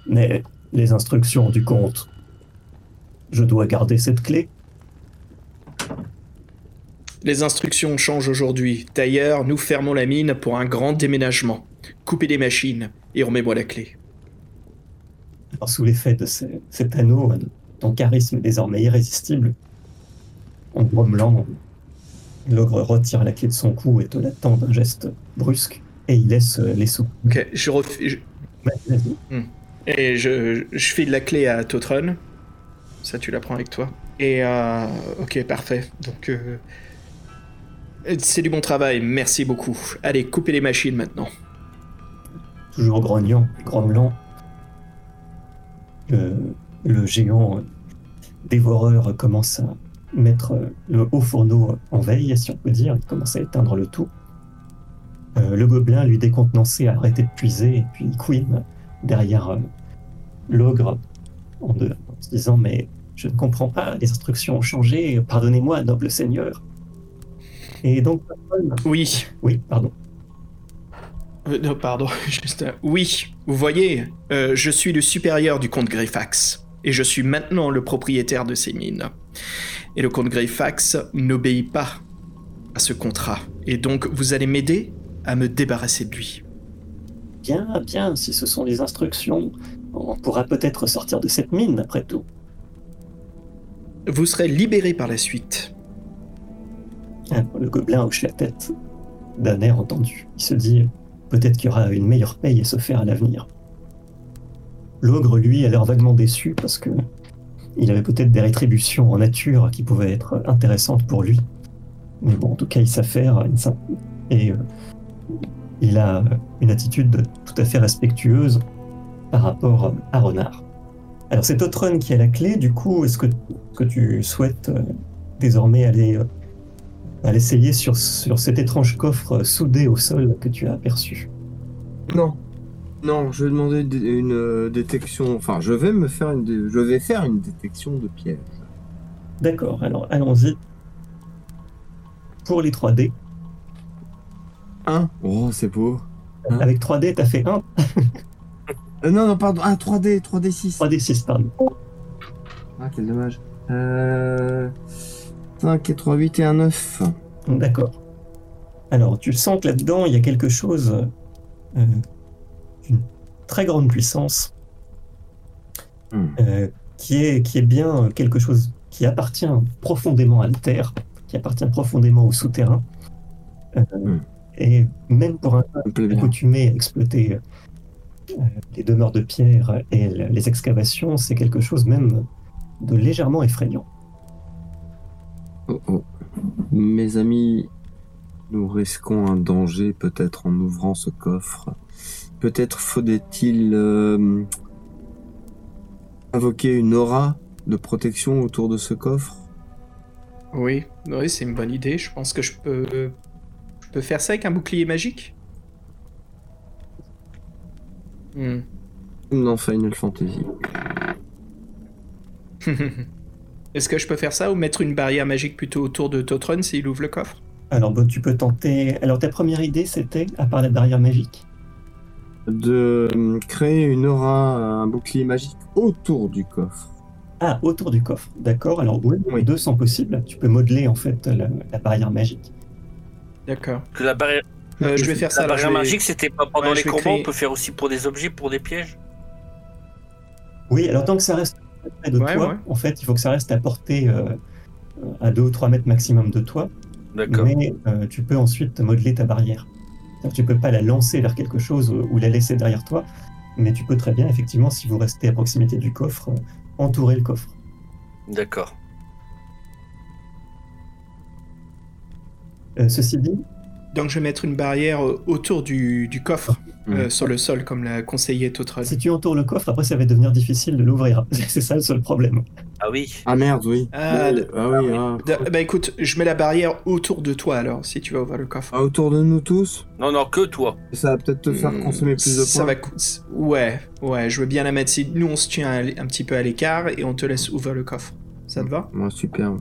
Mais les instructions du comte. Je dois garder cette clé. Les instructions changent aujourd'hui. D'ailleurs, nous fermons la mine pour un grand déménagement. Coupez les machines et remets-moi la clé. Alors, sous l'effet de ce- cet anneau, euh, ton charisme est désormais irrésistible. En grommelant, l'ogre retire la clé de son cou et te la tend d'un geste brusque, et il laisse euh, les sous. Ok, je, ref- je- Ouais, vas-y. Et je, je file la clé à Totron. Ça, tu la prends avec toi. Et euh, ok, parfait. Donc, euh, c'est du bon travail. Merci beaucoup. Allez, coupez les machines maintenant. toujours grognant, grommelant. Le, le géant dévoreur commence à mettre euh, le haut fourneau en veille, si on peut dire. Il commence à éteindre le tout. Euh, le gobelin, lui décontenancé, a arrêté de puiser, et puis Queen, derrière euh, l'ogre, en, de- en se disant Mais je ne comprends pas, les instructions ont changé, pardonnez-moi, noble seigneur. Et donc, Oui. oui, pardon. Euh, non, pardon. *laughs* Juste Oui. Vous voyez, euh, je suis le supérieur du comte Greyfax. Et je suis maintenant le propriétaire de ces mines. Et le comte Greyfax n'obéit pas à ce contrat. Et donc, vous allez m'aider à me débarrasser de lui. Bien, bien, si ce sont les instructions, on pourra peut-être sortir de cette mine, après tout. Vous serez libéré par la suite. Ah, Le gobelin hoche la tête d'un air entendu. Il se dit peut-être qu'il y aura une meilleure paye à se faire à l'avenir. L'ogre, lui, a l'air vaguement déçu parce que il avait peut-être des rétributions en nature qui pouvaient être intéressantes pour lui. Mais bon, en tout cas, il s'affaire et euh, il a une attitude tout à fait respectueuse par rapport à Renard. Alors, c'est Totron qui a la clé. Du coup, est-ce que, que tu souhaites euh, désormais aller euh, à l'essayer sur, sur cet étrange coffre soudé au sol que tu as aperçu? Non. Non, je vais demander une euh, détection. Enfin, je vais me faire une. dé- Je vais faire une détection de piège. D'accord, alors allons-y. Pour les 3D, Un. Oh, c'est beau. Hein? Avec 3D, t'as fait 1, *laughs* Euh, non, non, pardon. Ah, 3D, 3D6. 3D6, pardon. Ah, quel dommage. Euh. 5 et 3, 8 et un 9. D'accord. Alors, tu sens que là-dedans, il y a quelque chose euh, d'une très grande puissance Hmm. euh, qui, est, qui est bien quelque chose qui appartient profondément à la Terre, qui appartient profondément au souterrain. Euh, Hmm. Et même pour un accoutumé à exploiter euh, les demeures de pierre et le- les excavations, c'est quelque chose même de légèrement effrayant. Oh, oh. Mes amis, Nous risquons un danger peut-être en ouvrant ce coffre. Peut-être faudrait-il euh, invoquer une aura de protection autour de ce coffre? Oui, oui, c'est une bonne idée. Je pense que je peux, je peux faire ça avec un bouclier magique. Hmm. Non, Final Fantasy. *laughs* Est-ce que je peux faire ça ou mettre une barrière magique plutôt autour de Totron s'il ouvre le coffre? Alors, bon, tu peux tenter. Alors, ta première idée, c'était, à part la barrière magique De euh, créer une aura, un bouclier magique autour du coffre. Ah, autour du coffre. D'accord. Alors, oui, Oui. les deux sont possibles. Tu peux modeler, en fait, la, la barrière magique. D'accord. Que la barrière, Euh, je vais faire ça. la barrière vais- magique, c'était pas pendant Ouais, les combats, créer- on peut faire aussi pour des objets, pour des pièges. Oui, alors tant que ça reste près de Ouais, toi, ouais. en fait, il faut que ça reste à portée euh, à 2 ou 3 mètres maximum de toi. D'accord. Mais euh, tu peux ensuite modeler ta barrière. Tu peux pas la lancer vers quelque chose ou, la laisser derrière toi, mais tu peux très bien, effectivement, si vous restez à proximité du coffre, euh, entourer le coffre. D'accord. Euh, ceci dit, Donc je vais mettre une barrière euh, autour du, du coffre, euh, Mm. sur le sol, comme l'a conseillé Totron. si tu entoures le coffre, après ça va devenir difficile de l'ouvrir. *laughs* C'est ça le seul problème. Ah oui. Ah merde, oui. Ah, Ouais, ah oui, ah. D- Bah écoute, je mets la barrière autour de toi alors, si tu vas ouvrir le coffre. Ah, autour de nous tous? Non, non, que toi. Ça va peut-être te faire Hmm, consommer plus de points. Ça va Ouais, ouais, je veux bien la mettre. Si nous on se tient un petit peu à l'écart et on te laisse ouvrir le coffre. Ça te va? Moi, super.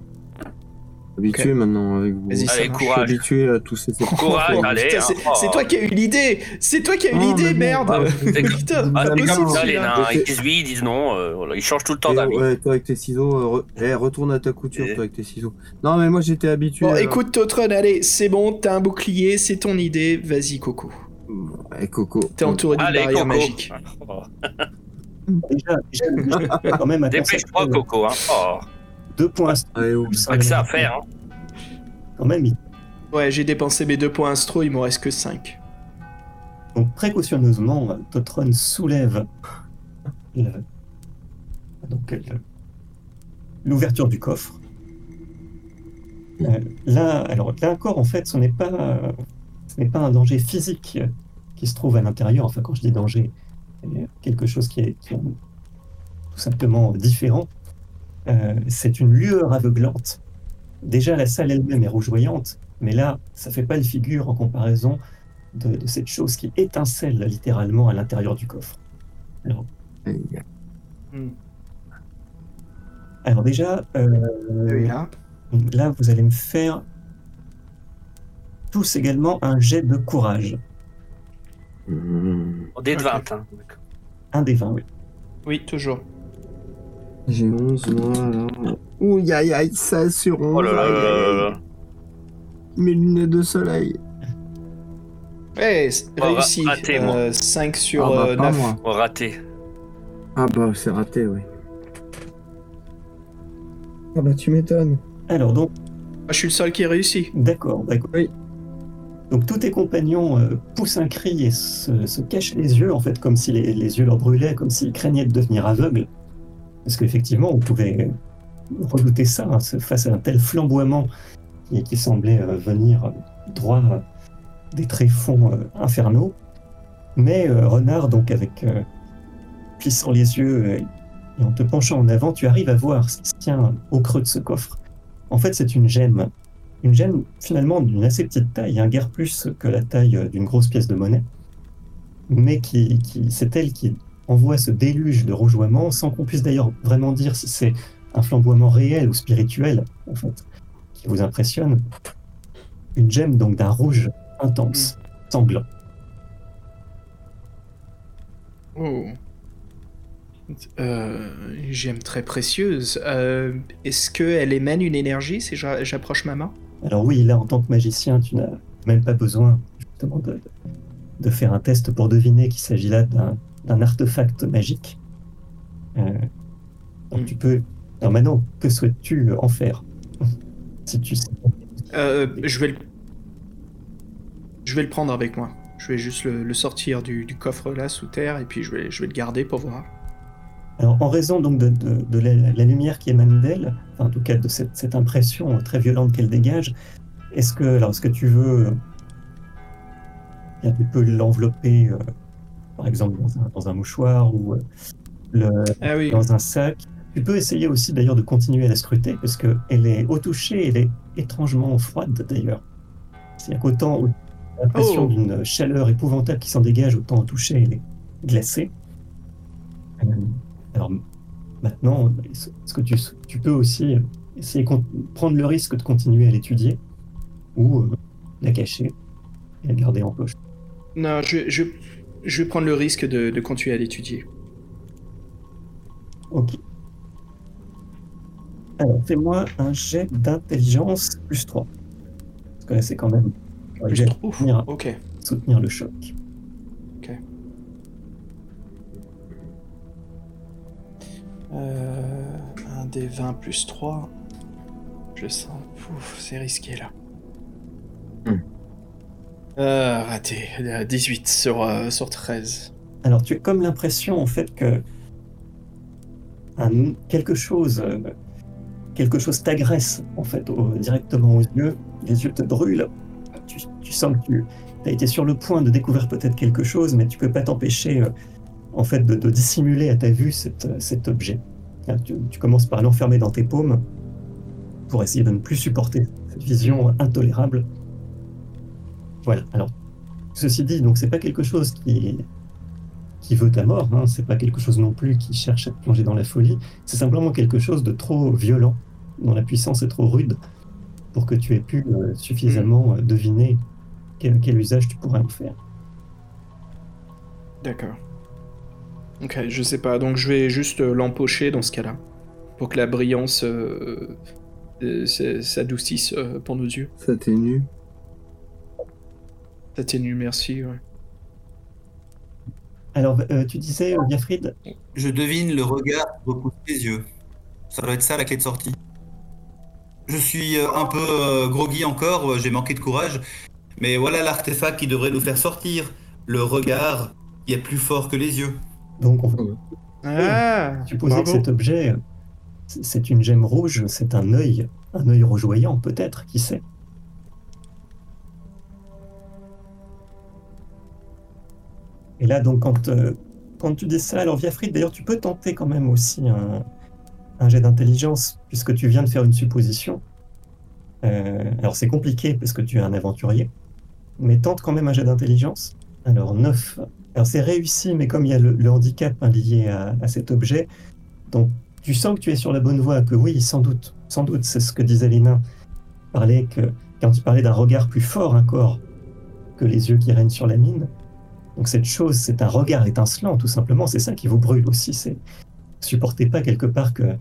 Habitué maintenant avec vous. Allez, courage. habitué à tous ces *laughs* Courage, Oh, allez. putain, hein. c'est Oh. c'est toi qui as eu l'idée C'est toi qui as eu l'idée, merde ah, *laughs* Putain, Ah, les nains, les ils disent oui, ils disent non, euh, voilà, ils changent tout le temps d'avis. ouais, toi avec tes ciseaux, euh, re- eh, retourne à ta couture, Et- toi avec tes ciseaux. Non, mais moi j'étais habitué. Bon, à- écoute, Totron, allez, c'est bon, t'as un bouclier, c'est ton idée, vas-y, Coco. Eh, Coco. T'es entouré d'une Allez, barrière Coco. magique. *laughs* Déjà, déjà, déjà, quand même à Dépêche-toi, Coco. Hein. Oh. Deux points. Pas que ça à faire. Hein. Quand même, il- Ouais, j'ai dépensé mes deux points astro, il m'en reste que 5. Donc précautionneusement, Totron soulève le- donc, le- l'ouverture du coffre. Euh, là, alors là encore, en fait, ce n'est pas, euh, ce n'est pas un danger physique euh, qui se trouve à l'intérieur. Enfin, quand je dis danger, c'est quelque chose qui est, qui est tout simplement différent. Euh, c'est une lueur aveuglante. Déjà, la salle elle-même est rougeoyante, mais là, ça fait pas le figure en comparaison de, de cette chose qui étincelle littéralement à l'intérieur du coffre. Alors, alors déjà, euh, là, vous allez me faire tous également un jet de courage. Mmh. On est de Ok. 20. Hein. Un des 20, oui. Oui, toujours. J'ai 11 moi là. Ouh, aïe aïe, ça sur 11. Oh là là là là. Mes lunettes de soleil. C'est Oh, réussi. raté, moi. 5 sur ah, bah, euh, 9. moi. Oh, raté. Ah bah, c'est raté, oui. Ah bah, tu m'étonnes. Alors donc, Ah, je suis le seul qui a réussi. d'accord. d'accord. Oui. Donc tous tes compagnons euh, poussent un cri et se, se cachent les yeux, en fait, comme si les, les yeux leur brûlaient, comme s'ils craignaient de devenir aveugles. Parce qu'effectivement, on pouvait redouter ça hein, face à un tel flamboiement qui, semblait euh, venir droit des tréfonds euh, infernaux. Mais euh, Renard, donc avec plissant les yeux et en te penchant en avant, tu arrives à voir ce qui se tient au creux de ce coffre. En fait, c'est une gemme. Une gemme finalement d'une assez petite taille, un guère plus que la taille d'une grosse pièce de monnaie. Mais qui c'est elle qui envoie ce déluge de rougeoiement, sans qu'on puisse d'ailleurs vraiment dire si c'est un flamboiement réel ou spirituel, en fait, qui vous impressionne. Une gemme donc d'un rouge intense, sanglant. Oh. Euh, J'aime très précieuse. Euh, Est-ce qu'elle émane une énergie si j'a- j'approche ma main? Alors oui, là, en tant que magicien, tu n'as même pas besoin justement de, de faire un test pour deviner qu'il s'agit là d'un d'un artefact magique. Euh, donc Mm. tu peux... Alors maintenant, que souhaites-tu en faire? *laughs* Si tu sais... Euh, Je vais le... Je vais le prendre avec moi. Je vais juste le, le sortir du, du coffre là sous terre et puis je vais, je vais le garder pour voir. Alors en raison donc de, de- de la, la lumière qui émane d'elle, enfin, en tout cas de cette, cette impression très violente qu'elle dégage, est-ce que, alors, est-ce que tu veux, euh, tu peux l'envelopper, euh, par exemple, dans un, dans un mouchoir ou euh, le, Ah oui. dans un sac. Tu peux essayer aussi d'ailleurs de continuer à la scruter parce qu'elle est au toucher, elle est étrangement froide d'ailleurs. C'est-à-dire qu'autant au- l'impression Oh. d'une chaleur épouvantable qui s'en dégage, autant au toucher elle est glacée. Euh, alors maintenant, est-ce que tu, tu peux aussi essayer de prendre le risque de continuer à l'étudier ou euh, la cacher et la garder en poche Non, je, je, je vais prendre le risque de, de continuer à l'étudier. Ok. Alors, fais-moi un jet d'intelligence plus 3. Parce que là, c'est quand même un Plus jet trop. pour soutenir, Ok. soutenir le choc. Euh, un des 20 plus 3. Je sens. Ouf, c'est risqué là. Hmm. Euh, raté. Euh, 18 sur, euh, sur 13. Alors, tu as comme l'impression, en fait, que quelque chose, euh, quelque chose t'agresse, en fait, directement aux yeux. Les yeux te brûlent. Tu, sens que tu as été sur le point de découvrir peut-être quelque chose, mais tu peux pas t'empêcher, euh, en fait, de, dissimuler à ta vue cet, euh, objet. Tu, tu commences par l'enfermer dans tes paumes pour essayer de ne plus supporter cette vision intolérable. Voilà. Alors, ceci dit, donc c'est pas quelque chose qui qui veut ta mort, hein. c'est pas quelque chose non plus qui cherche à te plonger dans la folie, c'est simplement quelque chose de trop violent, dont la puissance est trop rude pour que tu aies pu euh, suffisamment euh, deviner quel, quel usage tu pourrais en faire. D'accord. Ok, je sais pas. Donc je vais juste euh, l'empocher dans ce cas-là. Pour que la brillance euh, euh, s- s'adoucisse euh, pour nos yeux. Ça t'énue. T'atténue, merci. Ouais. Alors, euh, tu disais, euh, Biafrid, Je devine le regard qui repousse les yeux. Ça doit être ça la clé de sortie. Je suis euh, un peu euh, groggy encore, euh, j'ai manqué de courage. Mais voilà l'artefact qui devrait nous faire sortir. Le regard qui est plus fort que les yeux. donc on va Ah supposer que cet objet, euh, c'est une gemme rouge, c'est un œil, un œil rougeoyant peut-être, qui sait? Et là, donc, quand, euh, quand tu dis ça, alors Viafrid, d'ailleurs, tu peux tenter quand même aussi un, jet d'intelligence, puisque tu viens de faire une supposition. Euh, alors, c'est compliqué parce que tu es un aventurier, mais tente quand même un jet d'intelligence. Alors, 9. Alors, c'est réussi, mais comme il y a le, handicap hein, lié à, cet objet, donc tu sens que tu es sur la bonne voie, que oui, sans doute, sans doute, c'est ce que disait Lina. Parlait que, quand tu parlais d'un regard plus fort encore que les yeux qui règnent sur la mine, donc cette chose, c'est un regard étincelant, tout simplement. C'est ça qui vous brûle aussi. C'est supportez pas quelque part que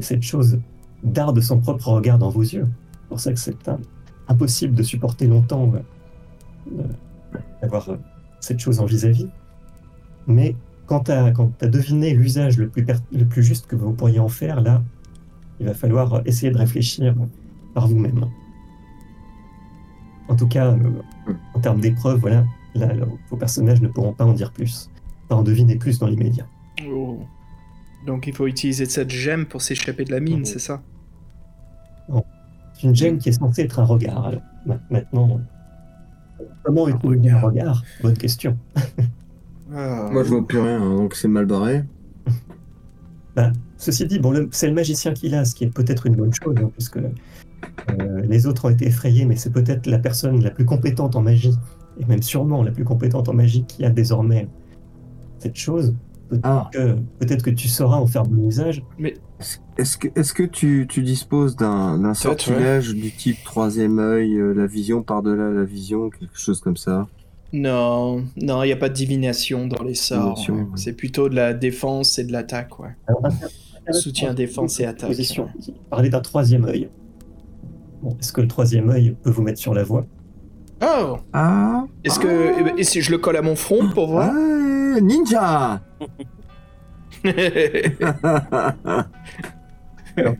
cette chose darde son propre regard dans vos yeux. C'est pour ça que c'est impossible de supporter longtemps euh, euh, d'avoir euh, cette chose en vis-à-vis. Mais quand tu as, deviné l'usage le plus, juste que vous pourriez en faire, là, il va falloir essayer de réfléchir par vous-même. En tout cas, en termes d'épreuve, voilà, là, là, vos personnages ne pourront pas en dire plus, pas en deviner plus dans l'immédiat. Oh. Donc il faut utiliser cette gemme pour s'échapper de la mine, Mhm. c'est ça? C'est une gemme qui est censée être un regard. Alors, ma- maintenant, comment utiliser un regard? Bonne question. Ah. Moi, je vois plus rien, hein, donc c'est mal barré. *laughs* Bah, ceci dit, bon, le- c'est le magicien qui l'a, ce qui est peut-être une bonne chose, hein, puisque euh, les autres ont été effrayés, mais c'est peut-être la personne la plus compétente en magie, et même sûrement la plus compétente en magie qui a désormais cette chose. Peut-être Ah. que, tu sauras en faire bon usage. Est-ce que, est-ce que tu, tu disposes d'un sortilège du type troisième œil, euh, la vision par-delà la vision, quelque chose comme ça? Non, non, il n'y a pas de divination dans les sorts. Divination, ouais. ouais. C'est plutôt de la défense et de l'attaque, ouais. Alors, Soutien, défense et attaque. Parler d'un troisième œil. Bon, Est-ce que le troisième œil peut vous mettre sur la voie? Oh Ah Est-ce que. eh ben, Et si je le colle à mon front pour voir Ouais, Ninja *laughs* Alors,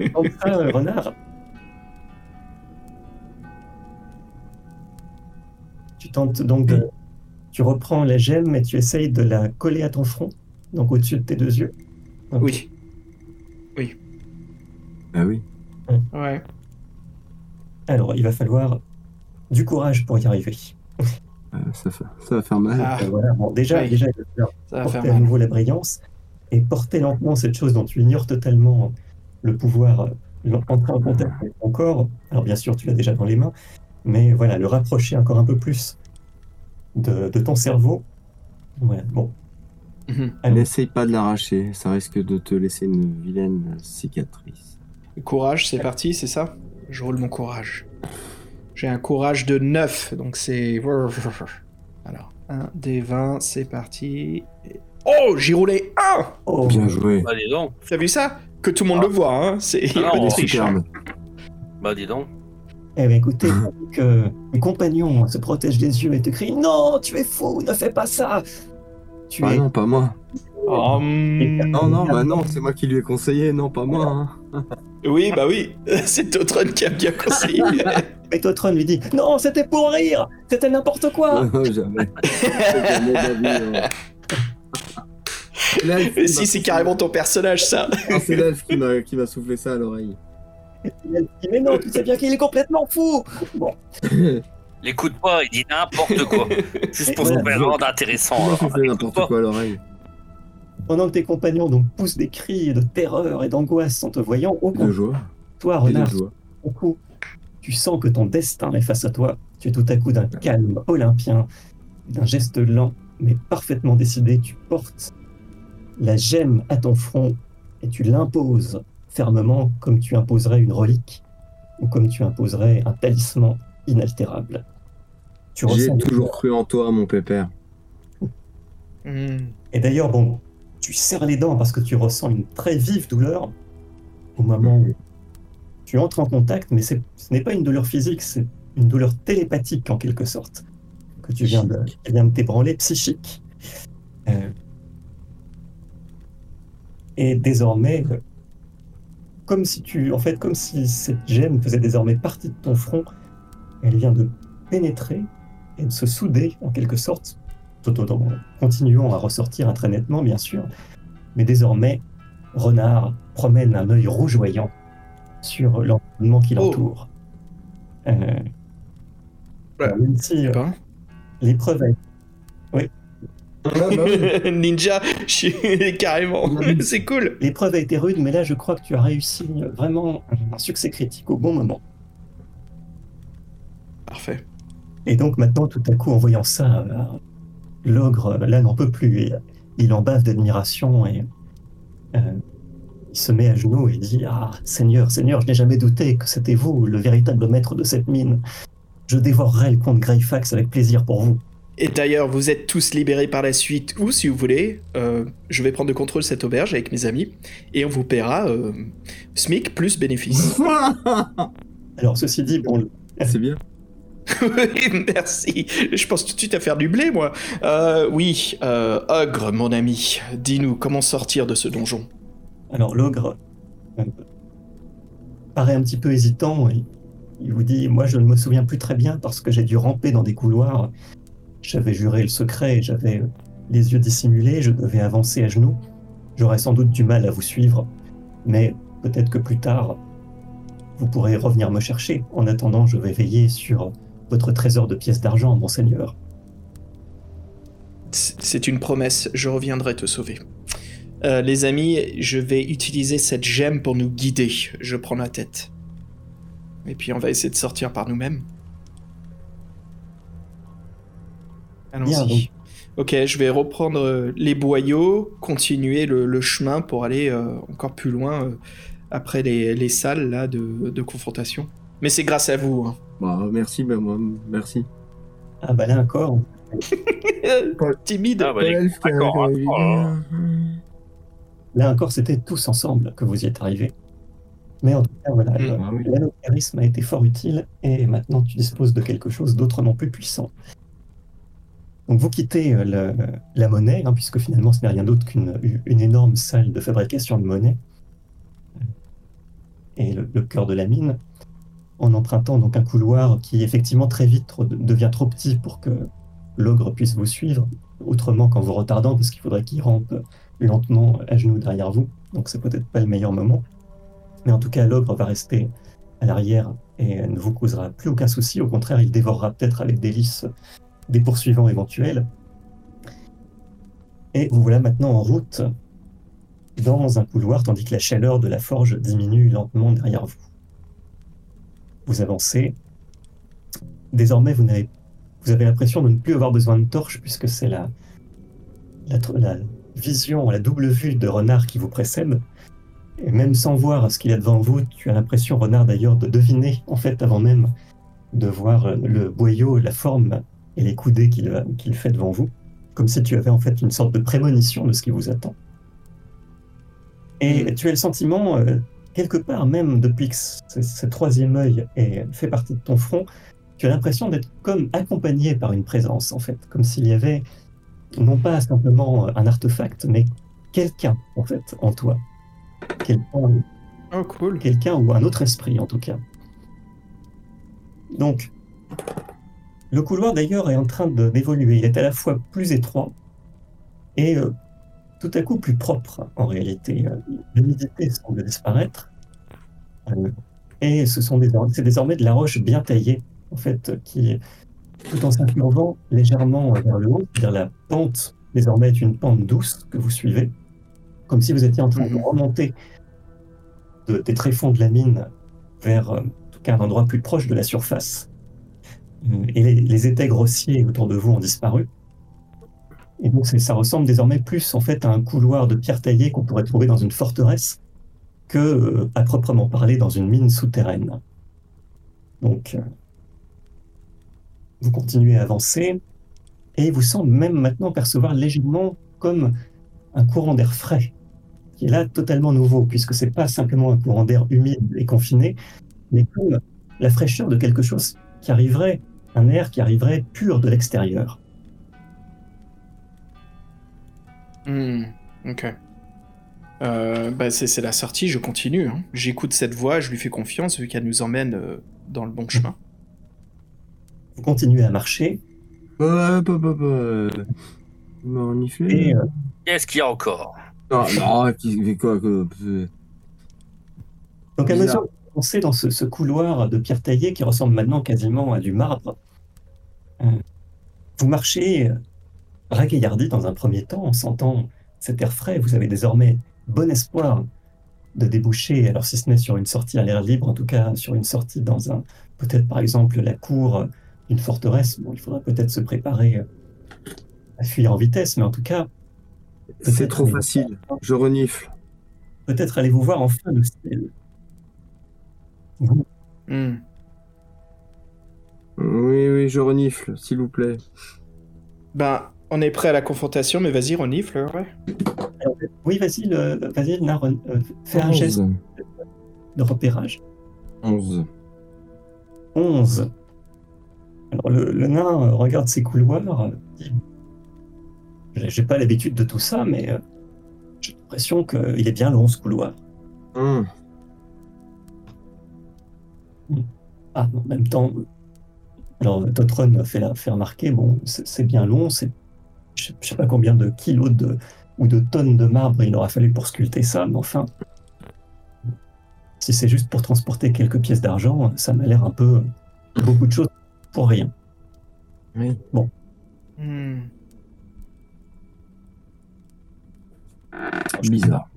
euh, renard. Tu tentes donc de- Tu reprends la gemme et tu essayes de la coller à ton front, donc au-dessus de tes deux yeux. Ok. Oui, Ah oui. ouais. Alors, il va falloir du courage pour y arriver. Euh, ça, fait- ça va faire mal. Ah, Euh, voilà. Bon, déjà, Oui. déjà, il va falloir ça va porter faire à mal. nouveau la brillance et porter lentement cette chose dont tu ignores totalement le pouvoir, euh, entrer en contact avec ton corps. Alors bien sûr, tu l'as déjà dans les mains, mais voilà, le rapprocher encore un peu plus de, de ton cerveau. Voilà. Bon, Mhm. N'essaye pas de l'arracher, ça risque de te laisser une vilaine cicatrice. Courage, c'est parti, c'est ça? Je roule mon courage. J'ai un courage de 9, donc c'est... *laughs* Alors, 1 des 20, c'est parti. Oh, j'ai roulé 1 Oh, Bien joué. Bah dis donc, T'as vu ça? Que tout le monde le voit, hein C'est Ah non, *laughs* pas de triche, superbe. bah dis donc. Eh bien, écoutez, *laughs* que les compagnons se protègent les yeux et te crient Non, tu es fou, ne fais pas ça Tu Ah es. non, pas moi. Oh, hmm. Non, non, bah non, c'est moi qui lui ai conseillé, non, pas moi. hein. Oui, bah oui, c'est Totron qui a bien conseillé. Et Totron lui dit Non, c'était pour rire C'était n'importe quoi *laughs* Non, jamais. Jamais l'elfe si, c'est soufflé- carrément ton personnage, ça. Ah, c'est l'elfe qui m'a soufflé ça à l'oreille. Mais non, tu sais bien qu'il est complètement fou Bon, L'écoute pas, il dit n'importe quoi. Juste pour Voilà. vous rendre intéressant. N'importe quoi à l'oreille. pendant que tes compagnons donc poussent des cris de terreur et d'angoisse en te voyant, au De contraire, joie. toi, renard, joie. au coup, tu sens que ton destin est face à toi. Tu es tout à coup d'un calme olympien, d'un geste lent, mais parfaitement décidé. Tu portes la gemme à ton front et tu l'imposes fermement comme tu imposerais une relique ou comme tu imposerais un talisman inaltérable. Tu J'ai toujours cru en toi, mon pépère. Hmm. Et d'ailleurs, bon, tu serres les dents parce que tu ressens une très vive douleur au moment où tu entres en contact, mais ce n'est pas une douleur physique, c'est une douleur télépathique en quelque sorte, que tu viens de t'ébranler, psychique. Euh, et désormais, euh, comme si tu, en fait, comme si cette gemme faisait désormais partie de ton front, elle vient de pénétrer et de se souder en quelque sorte tout en continuant à ressortir très nettement, bien sûr. Mais désormais, Renard promène un œil rougeoyant sur l'environnement qui Oh. l'entoure. Euh, alors, même si euh, l'épreuve a *laughs* Ninja, je suis *laughs* carrément. c'est cool. l'épreuve a été rude, mais là, je crois que tu as réussi euh, vraiment un succès critique au bon moment. Parfait. Et donc maintenant, tout à coup, en voyant ça, euh, l'ogre, là, n'en peut plus. Et, il en bave d'admiration et euh, il se met à genoux et dit Ah, Seigneur, Seigneur, je n'ai jamais douté que c'était vous, le véritable maître de cette mine. Je dévorerai le comte Greyfax avec plaisir pour vous. Et d'ailleurs, vous êtes tous libérés par la suite, ou si vous voulez, euh, je vais prendre le contrôle de cette auberge avec mes amis, et on vous paiera euh, SMIC plus bénéfice. *laughs* Alors, ceci dit, bon, C'est bien. *laughs* Oui, Merci. Je pense tout de suite à faire du blé, moi. Euh, oui, euh, Ogre, mon ami, dis-nous comment sortir de ce donjon? Alors l'ogre euh, paraît un petit peu hésitant et il vous dit Moi je ne me souviens plus très bien parce que j'ai dû ramper dans des couloirs. J'avais juré le secret, j'avais les yeux dissimulés, je devais avancer à genoux. J'aurais sans doute du mal à vous suivre, mais peut-être que plus tard vous pourrez revenir me chercher. En attendant, je vais veiller sur votre trésor de pièces d'argent, monseigneur. C'est une promesse, je reviendrai te sauver. Euh, les amis, je vais utiliser cette gemme pour nous guider. Je prends la tête. Et puis on va essayer de sortir par nous-mêmes. Allons-y. Ok, je vais reprendre euh, les boyaux, continuer le, le chemin pour aller euh, encore plus loin euh, après les, les salles là de, de confrontation. Mais c'est grâce à vous. hein. Bah, merci, bah, moi, merci. Ah bah là encore, *laughs* Timide. Ah, bah, d'accord, là encore, c'était tous ensemble que vous y êtes arrivés. Mais en tout cas, voilà, Mm. Ah oui. charisme a été fort utile et maintenant tu disposes de quelque chose d'autrement plus puissant. Donc vous quittez euh, le- la monnaie, hein, puisque finalement ce n'est rien d'autre qu'une une énorme salle de fabrication de monnaie euh, et le, le cœur de la mine, en empruntant donc un couloir qui effectivement très vite trop- devient trop petit pour que l'ogre puisse vous suivre, autrement qu'en vous retardant, parce qu'il faudrait qu'il rampe lentement à genoux derrière vous, donc c'est peut-être pas le meilleur moment. Mais en tout cas, l'ogre va rester à l'arrière et ne vous causera plus aucun souci. Au contraire, il dévorera peut-être avec délice des poursuivants éventuels. Et vous voilà maintenant en route dans un couloir tandis que la chaleur de la forge diminue lentement derrière vous. Vous avancez. Désormais, vous, avez l'impression de ne plus avoir besoin de torche puisque c'est la vision, la double vue de renard qui vous précède. Et même sans voir ce qu'il y a devant vous, tu as l'impression, renard d'ailleurs, de deviner, en fait, avant même de voir le boyau, la forme et les coudées qu'il qu'il fait devant vous, comme si tu avais en fait une sorte de prémonition de ce qui vous attend. Et tu as le sentiment, euh, quelque part même depuis que ce, ce troisième œil est, fait partie de ton front, tu as l'impression d'être comme accompagné par une présence, en fait, comme s'il y avait non pas simplement un artefact, mais quelqu'un, en fait, en toi. Quelqu'un Oh, cool. quelqu'un ou un autre esprit en tout cas. Donc, le couloir d'ailleurs est en train d'évoluer. Il est à la fois plus étroit et euh, tout à coup plus propre en réalité. Euh, L'humidité semble disparaître Euh, et ce sont désormais, c'est désormais de la roche bien taillée en fait qui, tout en s'incurvant légèrement vers le haut, c'est-à-dire la pente désormais est une pente douce que vous suivez, comme si vous étiez en train de Mhm. remonter de- des tréfonds de la mine vers euh, en tout cas un endroit plus proche de la surface. Euh, Et les, les étais grossiers autour de vous ont disparu. Et donc ça ressemble désormais plus en fait à un couloir de pierre taillée qu'on pourrait trouver dans une forteresse que euh, à proprement parler dans une mine souterraine. Donc vous continuez à avancer et vous semble même maintenant percevoir légèrement comme un courant d'air frais qui est là totalement nouveau, puisque c'est pas simplement un courant d'air humide et confiné, mais comme la fraîcheur de quelque chose qui arriverait, un air qui arriverait pur de l'extérieur. Hmm, ok. Euh, bah c'est c'est la sortie, je continue. hein. J'écoute cette voix, je lui fais confiance vu qu'elle nous emmène euh, dans le bon chemin. Vous continuez à marcher m'a reniflé. et euh, Qu'est-ce qu'il y a encore? Non, non, qui fait quoi que... euh, donc à Bizarre. mesure que vous avancez dans ce, ce couloir de pierre taillée qui ressemble maintenant quasiment à du marbre, euh, vous marchez euh, ragaillardi dans un premier temps en sentant cet air frais. Vous avez désormais bon espoir de déboucher, alors si ce n'est sur une sortie à l'air libre, en tout cas sur une sortie dans un, peut-être par exemple la cour d'une forteresse. Bon, il faudra peut-être se préparer euh, à fuir en vitesse, mais en tout cas, C'est trop facile. Je renifle. peut-être allez-vous voir enfin le ciel. Vous, Hmm. Oui, oui, je renifle, s'il vous plaît. Ben, on est prêt à la confrontation, mais vas-y, renifle, ouais. alors, oui, vas-y, le- vas-y, Nar, euh, fais un geste 11. de repérage. 11. 11. Alors le, le nain euh, regarde ses couloirs, J'ai pas l'habitude de tout ça, mais euh, j'ai l'impression qu'il est bien long ce couloir. Hum. Ah, en même temps, alors Totron fait, la- fait remarquer bon, c'est bien long, c'est je sais- pas combien de kilos de, ou de tonnes de marbre il aura fallu pour sculpter ça, mais enfin, si c'est juste pour transporter quelques pièces d'argent, ça m'a l'air un peu beaucoup de choses pour rien. Oui. Hmm. Bizarre.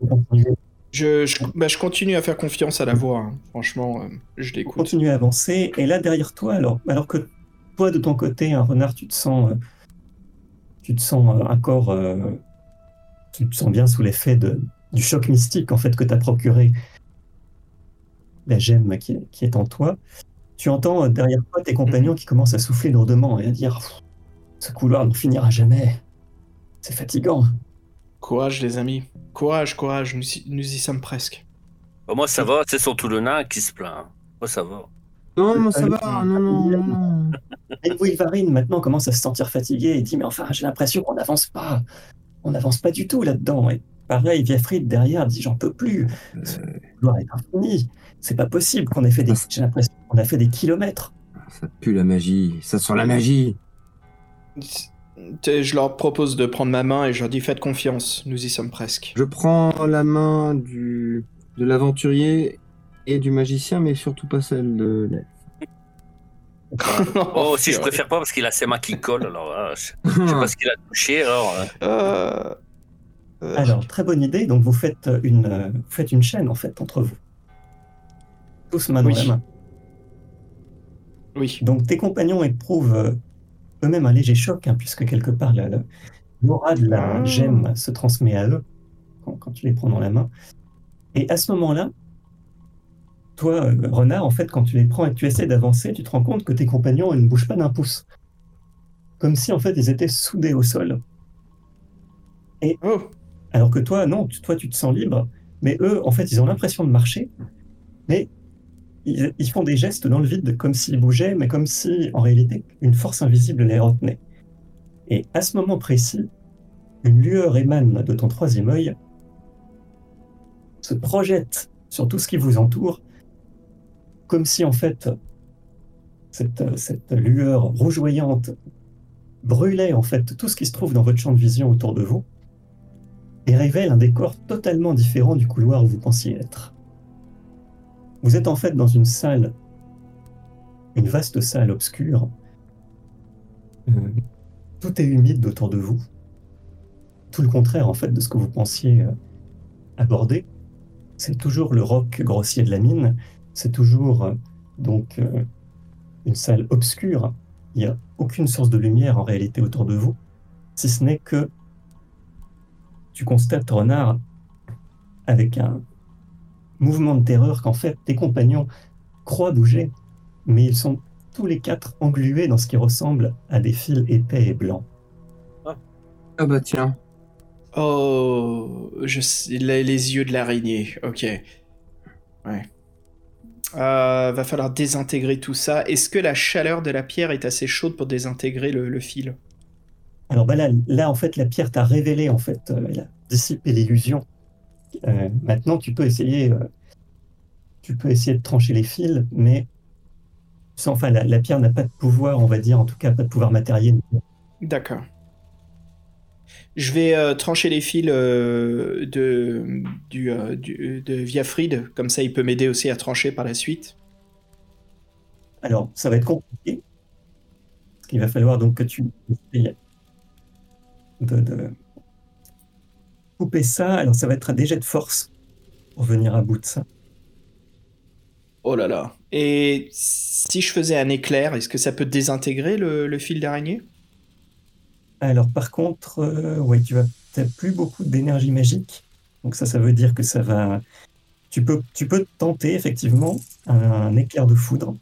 On continue, Je, je, bah, je continue à faire confiance à la voix. hein. Franchement, euh, je l'écoute. continue à avancer, et là derrière toi, alors, alors que toi de ton côté, un renard, tu te sens, euh, tu te sens euh, encore, euh, tu te sens bien sous l'effet de, du choc mystique en fait que t'a procuré la gemme qui est en toi. Tu entends euh, derrière toi tes compagnons qui commencent à souffler lourdement et à dire ce couloir ne finira jamais. C'est fatigant. Courage, les amis. Courage, courage, nous, y- nous y sommes presque. Moi, ça va, c'est surtout le nain qui se plaint. Moi, ça va. Non, moi ça Euh, va. Non, non, non, non. Et Wilvarine maintenant commence à se sentir fatigué et dit Mais enfin, j'ai l'impression qu'on n'avance pas. On n'avance pas du tout là-dedans. Et pareil, Viafrid derrière dit J'en peux plus. Ce couloir est infini. C'est pas possible qu'on ait fait des. J'ai l'impression qu'on a fait des kilomètres. Ça pue la magie. Ça sent la magie. Je leur propose de prendre ma main et je leur dis faites confiance, nous y sommes presque. Je prends la main du de l'aventurier Et du magicien, mais surtout pas celle de l'elfe. Oh, *laughs* si je préfère pas parce qu'il a ses mains qui collent. Alors, ah, je je sais pas *laughs* ce qu'il a touché. Alors, euh, Euh, euh, Alors, très bonne idée. Donc, vous faites une, euh, vous faites une chaîne, en fait, entre vous. Tous main dans Oui. la main. oui. Donc, tes compagnons éprouvent euh, eux-mêmes un léger choc, hein, puisque quelque part, la- la- l'aura de la Ah. gemme se transmet à eux quand, quand tu les prends dans la main. Et à ce moment-là, toi, euh, renard, en fait, quand tu les prends et que tu essaies d'avancer, tu te rends compte que tes compagnons ils ne bougent pas d'un pouce. Comme si, en fait, ils étaient soudés au sol. Oh, Alors que toi, non, toi, tu te sens libre, mais eux, en fait, ils ont l'impression de marcher, mais ils, ils font des gestes dans le vide, comme s'ils bougeaient, mais comme si, en réalité, une force invisible les retenait. Et à ce moment précis, une lueur émane de ton troisième œil, se projette sur tout ce qui vous entoure, comme si, en fait, cette, cette lueur rougeoyante brûlait, en fait, tout ce qui se trouve dans votre champ de vision autour de vous et révèle un décor totalement différent du couloir où vous pensiez être. Vous êtes en fait dans une salle, une vaste salle obscure. Euh, tout est humide autour de vous. Tout le contraire en fait de ce que vous pensiez euh, aborder. C'est toujours le roc grossier de la mine. C'est toujours euh, donc une salle obscure. Il n'y a aucune source de lumière en réalité autour de vous, si ce n'est que tu constates, Renard, avec un mouvement de terreur, qu'en fait, tes compagnons croient bouger, mais ils sont tous les quatre englués dans ce qui ressemble à des fils épais et blancs. Ah bah tiens. oh, je sais, les, les yeux de l'araignée. Ok. Ouais. Euh, va falloir désintégrer tout ça. Est-ce que la chaleur de la pierre est assez chaude pour désintégrer le, le fil? Alors bah là, là, en fait, la pierre t'a révélé, en fait, euh, elle a dissipé l'illusion. Euh, maintenant, tu peux essayer, euh, tu peux essayer de trancher les fils, mais sans, enfin, la, la pierre n'a pas de pouvoir, on va dire, en tout cas, pas de pouvoir matériel. D'accord. Je vais euh, trancher les fils euh, de, du, euh, du- de Viafrid, comme ça il peut m'aider aussi à trancher par la suite. Alors, ça va être compliqué. Qu'il va falloir donc que tu essayes de, de couper ça. Alors, ça va être un déjet de force pour venir à bout de ça. Oh là là. Et si je faisais un éclair, est-ce que ça peut désintégrer le, le fil d'araignée? Alors, par contre, euh, ouais, tu as peut-être plus beaucoup d'énergie magique. Donc, ça, ça veut dire que ça va. Tu peux, tu peux tenter effectivement un, éclair de foudre.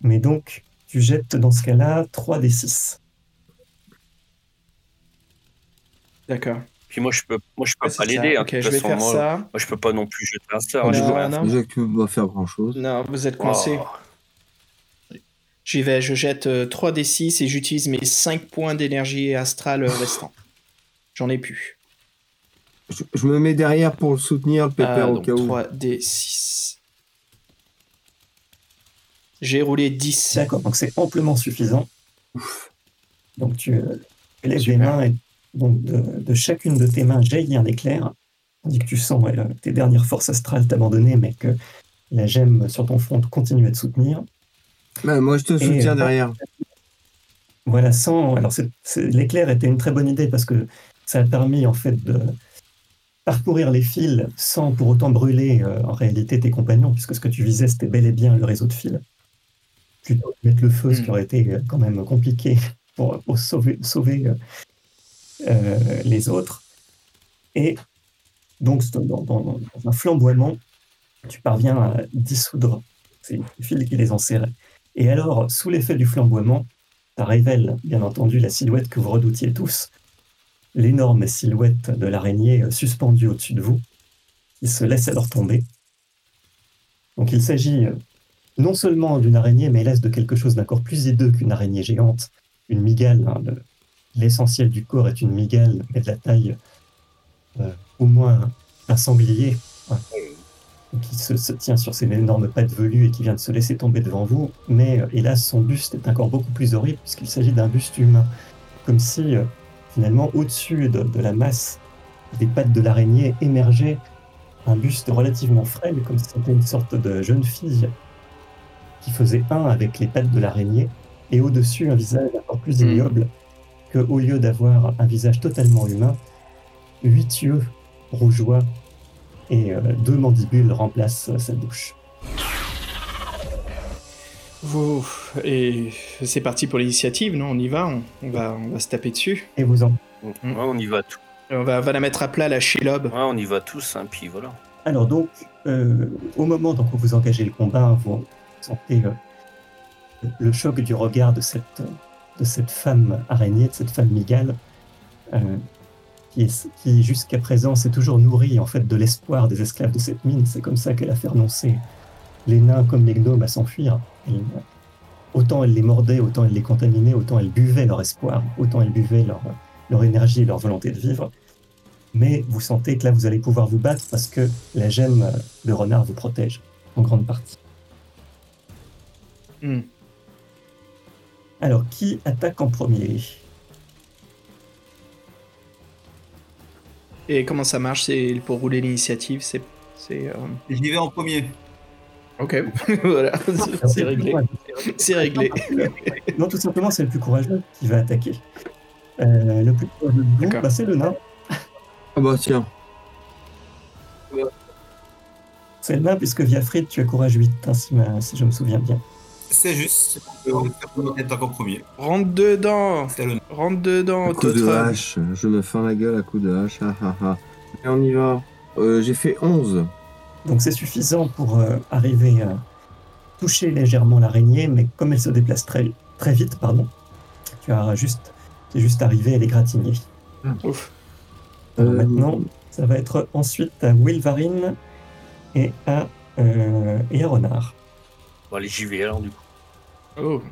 Mais donc, tu jettes dans ce cas-là 3 des 6. D'accord. puis moi, je peux, moi, je peux Ouais, pas l'aider. hein. Je vais façon, faire moi, ça. moi, je peux pas non plus jeter un sort. Je peux peux pas faire grand chose. Non, vous êtes coincé. Oh. J'y vais, je jette 3d6 et j'utilise mes 5 points d'énergie astrale *laughs* restants. J'en ai plus. Je, je me mets derrière pour le soutenir, le pépère Ah, au donc cas où. 3d6. J'ai roulé 10. D'accord, donc c'est amplement suffisant. Donc tu euh, lèves les mains et donc de, de chacune de tes mains jaillit un éclair, tandis que tu sens ouais, là, tes dernières forces astrales t'abandonner, mais que la gemme sur ton front continue à te soutenir. Bah, moi, je te soutiens euh, derrière. Voilà, sans. Alors l'éclair était une très bonne idée parce que ça a permis en fait de parcourir les fils sans pour autant brûler euh, en réalité tes compagnons, puisque ce que tu visais c'était bel et bien le réseau de fils. Plutôt que de mettre le feu, ce qui Mm. aurait été euh, quand même compliqué *laughs* pour, pour sauver, sauver euh, les autres. Et donc dans, dans- un flamboiement, tu parviens à dissoudre ces fils qui les enserraient. Et alors, sous l'effet du flamboiement, ça révèle, bien entendu, la silhouette que vous redoutiez tous, l'énorme silhouette de l'araignée suspendue au-dessus de vous, qui se laisse alors tomber. Donc il s'agit euh, non seulement d'une araignée, mais hélas de quelque chose d'encore plus hideux qu'une araignée géante, une migale. hein, L'essentiel du corps est une migale, mais de la taille euh, au moins un sanglier, hein, qui se, tient sur ses énormes pattes velues et qui vient de se laisser tomber devant vous. Mais euh, hélas, son buste est encore beaucoup plus horrible puisqu'il s'agit d'un buste humain. Comme si, euh, finalement, au-dessus de, la masse des pattes de l'araignée émergeait un buste relativement frêle, comme si c'était une sorte de jeune fille qui faisait un avec les pattes de l'araignée, et au-dessus un visage encore plus ignoble, au lieu d'avoir un visage totalement humain, huit yeux rougeois et euh, deux mandibules remplacent euh, sa bouche. Vous, et c'est parti pour l'initiative, non? On y va on, on va on va se taper dessus. Et vous en... Ouais, on y va tout. On va, la mettre à plat, la Shelob. Ouais, on y va tous, hein, puis voilà. Alors donc, euh, au moment donc, où vous engagez le combat, vous sentez euh, le choc du regard de cette, de cette femme araignée, de cette femme migale, euh, qui, jusqu'à présent s'est toujours nourrie en fait de l'espoir des esclaves de cette mine. C'est comme ça qu'elle a fait renoncer les nains comme les gnomes à s'enfuir. Euh, autant elle les mordait, autant elle les contaminait, autant elle buvait leur espoir, autant elle buvait leur, leur énergie et leur volonté de vivre. Mais vous sentez que là, vous allez pouvoir vous battre parce que la gemme de renard vous protège en grande partie. Hmm. Alors, qui attaque en premier? Et comment ça marche? C'est pour rouler l'initiative, c'est c'est euh, J'y vais en premier. ok. *laughs* voilà, c'est réglé. C'est réglé. Non, tout simplement, c'est le plus courageux qui va attaquer. Euh, le plus courageux de vous, D'accord. bah, c'est le nain. Ah bah tiens. C'est le nain, puisque Viafrid, tu as courage 8, hein, si, ma- si je me souviens bien. C'est juste. Je vais faire mon attaque en premier. Rentre dedans, le rentre dedans, Un coup de hache. Je me fends la gueule à coup de hache. Ah, ah, ah. Et on y va. Euh, J'ai fait 11. Donc, c'est suffisant pour euh, arriver à toucher légèrement l'araignée, mais comme elle se déplace très, très vite, pardon, tu as juste, c'est juste arrivé à l'égratigner. Ouf. Alors Euh, maintenant, ça va être ensuite à Wilvarine et à, euh, et à Renard. Bon, allez, j'y vais alors, du coup. Oh.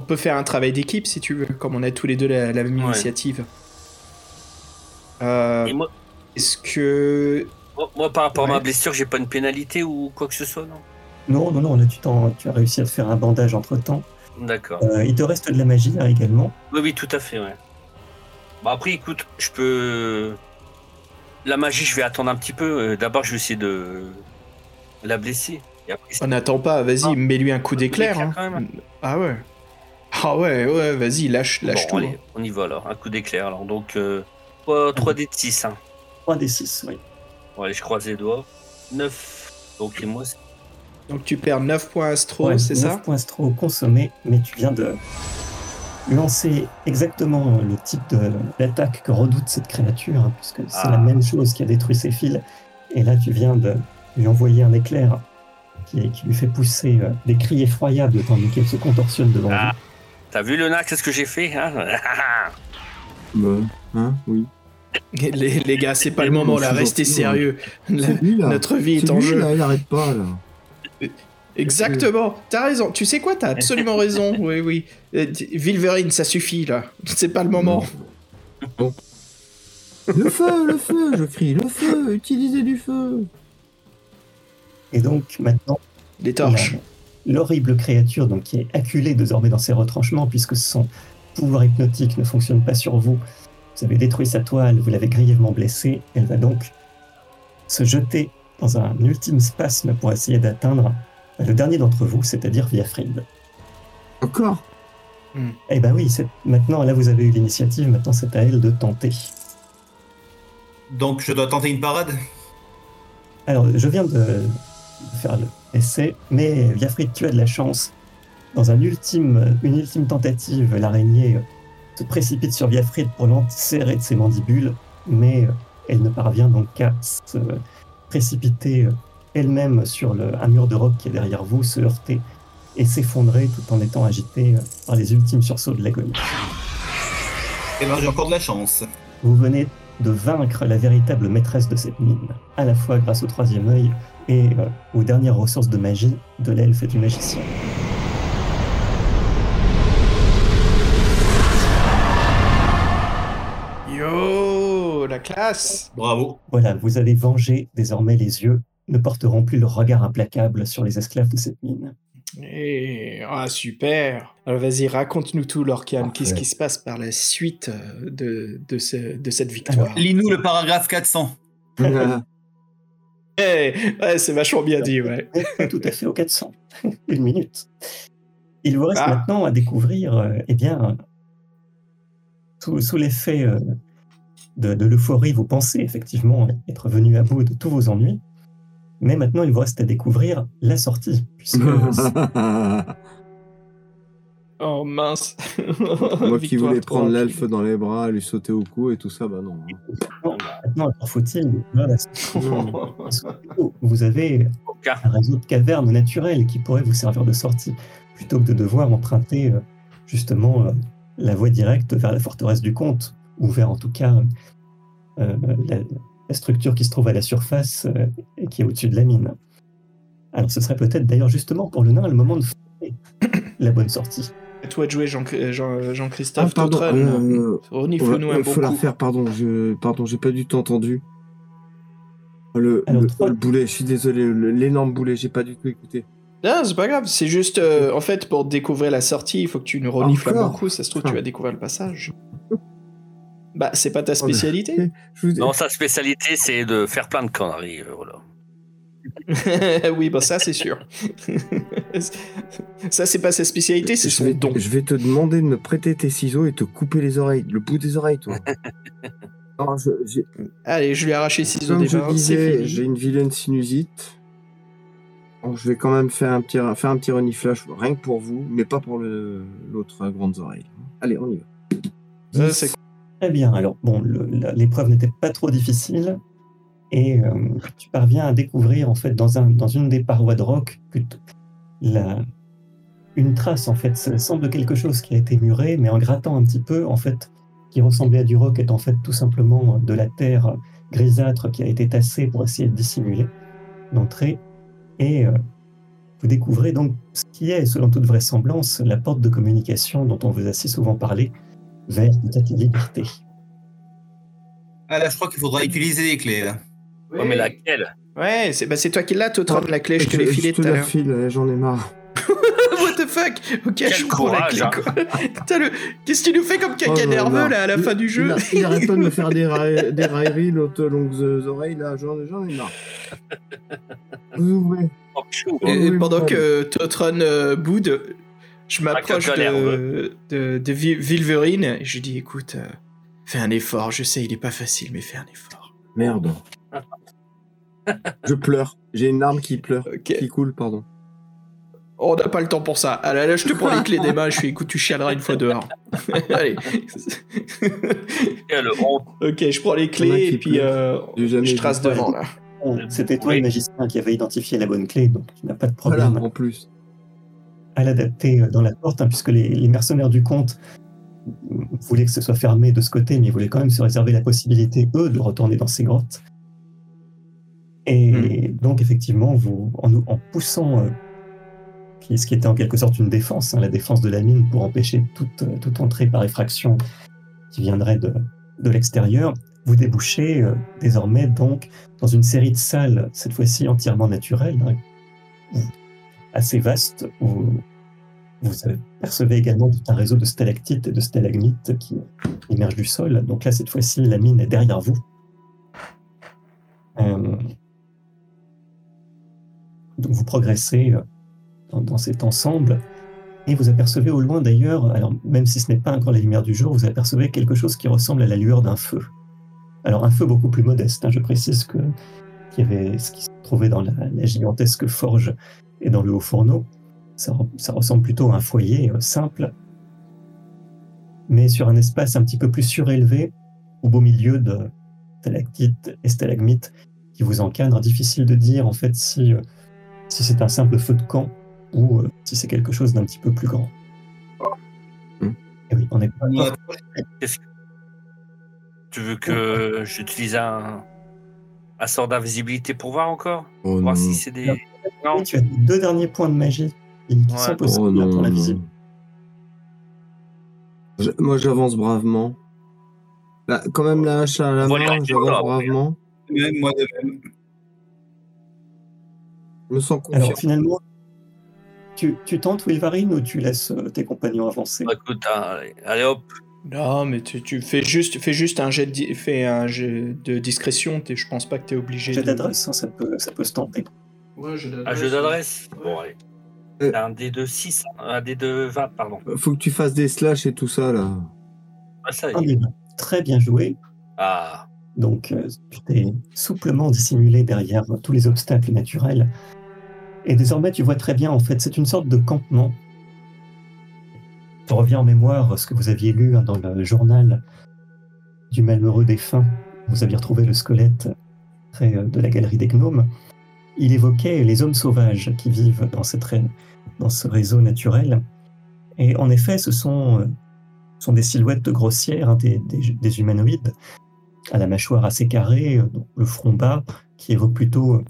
On peut faire un travail d'équipe si tu veux, comme on a tous les deux la, la même Ouais. initiative. Euh, Et moi, Est-ce que moi, moi, par rapport à ma blessure, j'ai pas une pénalité ou quoi que ce soit, non? Non, non, non, là tu, as réussi à te faire un bandage entre temps. D'accord. il te reste de la magie hein, également. Oui, oui, tout à fait, ouais. Bon, après, écoute, je peux. La magie, je vais attendre un petit peu. Euh, D'abord, je vais essayer de la blesser. Après, on n'attend pas Vas-y, Ah. mets-lui un coup d'éclair. hein. quand même. Ah ouais. Ah ouais, ouais, vas-y, lâche, lâche Bon, tout. allez, hein. on y va alors. Un coup d'éclair. Alors, donc, euh, 3, 3 d de 6. Hein. 3 des 6, oui. Bon, allez, je croise les doigts. 9. Donc, et moi, c'est- Donc tu perds 9 points astro, Ouais, Oh, c'est 9 ça points astro consommés, mais tu viens de lancer exactement le type d'attaque que redoute cette créature, hein, puisque c'est Ah. la même chose qui a détruit ses fils. Et là, tu viens de lui envoyer un éclair qui, qui lui fait pousser euh, des cris effroyables tandis qu'elle se contorsionne devant Ah. vous. T'as vu le nac, qu'est-ce que j'ai fait hein *laughs* Bah, hein, oui. les, les gars, c'est pas le moment là, restez gentil, sérieux. La- C'est lui là. notre vie est en lui, jeu. là, il arrête pas là. Exactement, t'as raison. Tu sais quoi, t'as absolument raison. *laughs* Oui, oui. Euh, d- Wilverine, ça suffit là. C'est pas le moment. Le feu, le feu, je crie, le feu, utilisez du feu. Et donc, maintenant, Les torches. la- l'horrible créature donc, qui est acculée désormais dans ses retranchements, puisque son pouvoir hypnotique ne fonctionne pas sur vous. Vous avez détruit sa toile, vous l'avez grièvement blessée. Elle va donc se jeter dans un ultime spasme pour essayer d'atteindre le dernier d'entre vous, c'est-à-dire Viafrid. Encore? Eh ben oui, c'est- maintenant, là vous avez eu l'initiative, maintenant c'est à elle de tenter. Donc je dois tenter une parade? Alors, je viens de faire l'essai, mais Viafrid, tu as de la chance. Dans un ultime, une ultime tentative, l'araignée euh, se précipite sur Viafrid pour l'enserrer de ses mandibules, mais euh, elle ne parvient donc qu'à se précipiter euh, elle-même sur le, un mur de roc qui est derrière vous, se heurter et s'effondrer tout en étant agitée euh, par les ultimes sursauts de l'agonie. Et ben j'ai encore de la chance. Vous venez de vaincre la véritable maîtresse de cette mine, à la fois grâce au troisième œil et euh, aux dernières ressources de magie de l'elfe et du magicien. Yo, la classe. Bravo. Voilà, vous avez vengé, désormais les yeux ne porteront plus leur regard implacable sur les esclaves de cette mine. Eh, ah, super. Alors vas-y, raconte-nous tout, Lorcan. Qu'est-ce qui se passe par la suite euh, de, de, ce- de cette victoire? Lis-nous le paragraphe 400. *laughs* Ouais, c'est vachement bien dit, ouais. Tout à fait au 400. *laughs* Une minute. Il vous reste Ah. maintenant à découvrir, euh, eh bien, sous, sous l'effet euh, de, de l'euphorie, vous pensez effectivement être venu à bout de tous vos ennuis. Mais maintenant, il vous reste à découvrir la sortie. Puisque *laughs* Oh mince. Moi qui voulais prendre l'elfe dans les bras, lui sauter au cou et tout ça, bah non. maintenant, encore faut-il découvrir la sortie. Vous avez un réseau de cavernes naturelles qui pourrait vous servir de sortie, plutôt que de devoir emprunter euh, justement euh, la voie directe vers la forteresse du comte, ou vers en tout cas euh, la, la structure qui se trouve à la surface euh, et qui est au-dessus de la mine. Alors ce serait peut-être d'ailleurs justement pour le nain le moment de la bonne sortie. À toi de jouer, Jean- Jean- Ah, Jean-Christophe pardon, euh, Renifle-nous ouais, un faut la refaire, pardon, je, pardon, j'ai pas du tout entendu. Le, Alors, le- trois- le boulet, je suis désolé, l'énorme boulet, j'ai pas du tout écouté. Non, c'est pas grave, c'est juste, euh, en fait, pour découvrir la sortie, il faut que tu nous renifles un bon Encore coup, ça se trouve, Ah. tu vas découvrir le passage. Bah, c'est pas ta spécialité *laughs* Je vous- Non, sa spécialité, c'est de faire plein de conneries. euh, voilà. *laughs* Oui, bah ça, c'est sûr. *laughs* ça, c'est pas sa spécialité, c'est je, son vais, don. je vais te demander de me prêter tes ciseaux et te couper les oreilles, le bout des oreilles, toi. *laughs* non, je, j'ai- Allez, je lui ai arraché six ciseaux comme j'ai une vilaine sinusite. Donc, je vais quand même faire un petit, faire un petit reniflage, rien que pour vous, mais pas pour l'autre euh, grande oreille. Allez, on y va. Ça, Très bien. Alors, bon, l'épreuve n'était pas trop difficile. Et euh, tu parviens à découvrir, en fait, dans, un, dans une des parois de roc, la, une trace, en fait. Ça semble quelque chose qui a été muré, mais en grattant un petit peu, en fait, qui ressemblait à du roc, est en fait tout simplement de la terre grisâtre qui a été tassée pour essayer de dissimuler l'entrée. Et euh, vous découvrez donc ce qui est, selon toute vraisemblance, la porte de communication dont on vous a si souvent parlé vers peut-être la liberté. Ah là, je crois qu'il faudra utiliser les clés. Là. Ouais, mais laquelle? Ouais, c'est bah, c'est toi qui l'as, Tautren, la clé, je te l'ai je filée tout à la l'heure. file, euh, j'en ai marre. *laughs* What the fuck? Ok, Quel je prends la courage, clé, hein. quoi. Le... Qu'est-ce qu'il nous fait comme caca Oh, nerveux, là, à la Il- fin du jeu? Il, a- il arrête pas de me faire des, ra- des railleries, l'autre longues oreilles, là, j'en j'en ai marre. *laughs* Vous ouvrez. Oh. Et oui, pendant oui. que Tautron euh, boude, je m'approche caca de, de, de Vi- Vilverine et je lui dis écoute, euh, fais un effort, je sais, il est pas facile, mais fais un effort. Merde. *laughs* Je pleure. J'ai une larme qui pleure. Qui coule, pardon. On n'a pas le temps pour ça. Allez, là, je te prends les clés des mains, je fais écoute, tu chialeras une fois dehors. *laughs* Allez. Quelle honte. ok, je prends les clés et puis euh, je trace devant, là. Bon, C'était toi Oui. le magicien qui avait identifié la bonne clé, donc tu n'as pas de Voilà, problème en plus. à l'adapter euh, dans la porte, hein, puisque les, les mercenaires du comte voulaient que ce soit fermé de ce côté, mais ils voulaient quand même se réserver la possibilité, eux, de retourner dans ces grottes. Et donc, effectivement, vous, en, poussant euh, ce qui était en quelque sorte une défense, hein, la défense de la mine pour empêcher toute, euh, toute entrée par effraction qui viendrait de, de l'extérieur, vous débouchez euh, désormais donc dans une série de salles, cette fois-ci entièrement naturelles, hein, assez vastes, où vous percevez également tout un réseau de stalactites et de stalagmites qui émergent du sol. Donc là, cette fois-ci, la mine est derrière vous. Euh, donc vous progressez euh, dans, cet ensemble et vous apercevez au loin d'ailleurs, alors même si ce n'est pas encore la lumière du jour, vous apercevez quelque chose qui ressemble à la lueur d'un feu. Alors un feu beaucoup plus modeste, hein, je précise que y avait ce qui se trouvait dans la, gigantesque forge et dans le haut fourneau. Ça ressemble plutôt à un foyer euh, simple, mais sur un espace un petit peu plus surélevé, au beau milieu de stalactites et stalagmites qui vous encadrent. Difficile de dire en fait si, euh, si c'est un simple feu de camp ou euh, si c'est quelque chose d'un petit peu plus grand. Hmm. Et oui, on est pas Tu veux que j'utilise un, un sort d'invisibilité pour voir encore? Oh non. Voir si c'est des. Non. Tu as deux derniers points de magie qui Ouais. sont Oh possibles là, non, pour non. l'invisible. Je- Moi, j'avance bravement. Là, quand même, la hache à la main, j'avance bravement. Même moi de même. Je me sens confiant. Alors finalement, tu, tu tentes Wilvarine ou tu laisses euh, tes compagnons avancer? Bah, écoute, allez, allez, hop, Non, mais tu, tu fais juste, fais juste un jet de, fais un jet de discrétion. t'es- Je pense pas que t'es obligé. J'ai de- d'adresse, hein, ça, peut, ça peut se tenter. Ouais, jet d'adresse. Un jeu d'adresse Bon, allez. Euh. Un D2 6, un D2 20, pardon. Faut que tu fasses des slash et tout ça, là. Ah, ça y est. des vingt. Très bien joué. Ah, Donc, euh, tu souplement dissimulé derrière tous les obstacles naturels. Et désormais, tu vois très bien, en fait, c'est une sorte de campement. Tu reviens en mémoire ce que vous aviez lu hein, dans le journal du malheureux défunt. Vous aviez retrouvé le squelette près euh, de la galerie des gnomes. Il évoquait les hommes sauvages qui vivent dans, ce réseau naturel. Et en effet, ce sont, euh, des silhouettes grossières, hein, des humanoïdes à la mâchoire assez carrée, euh, le front bas, qui évoque plutôt euh,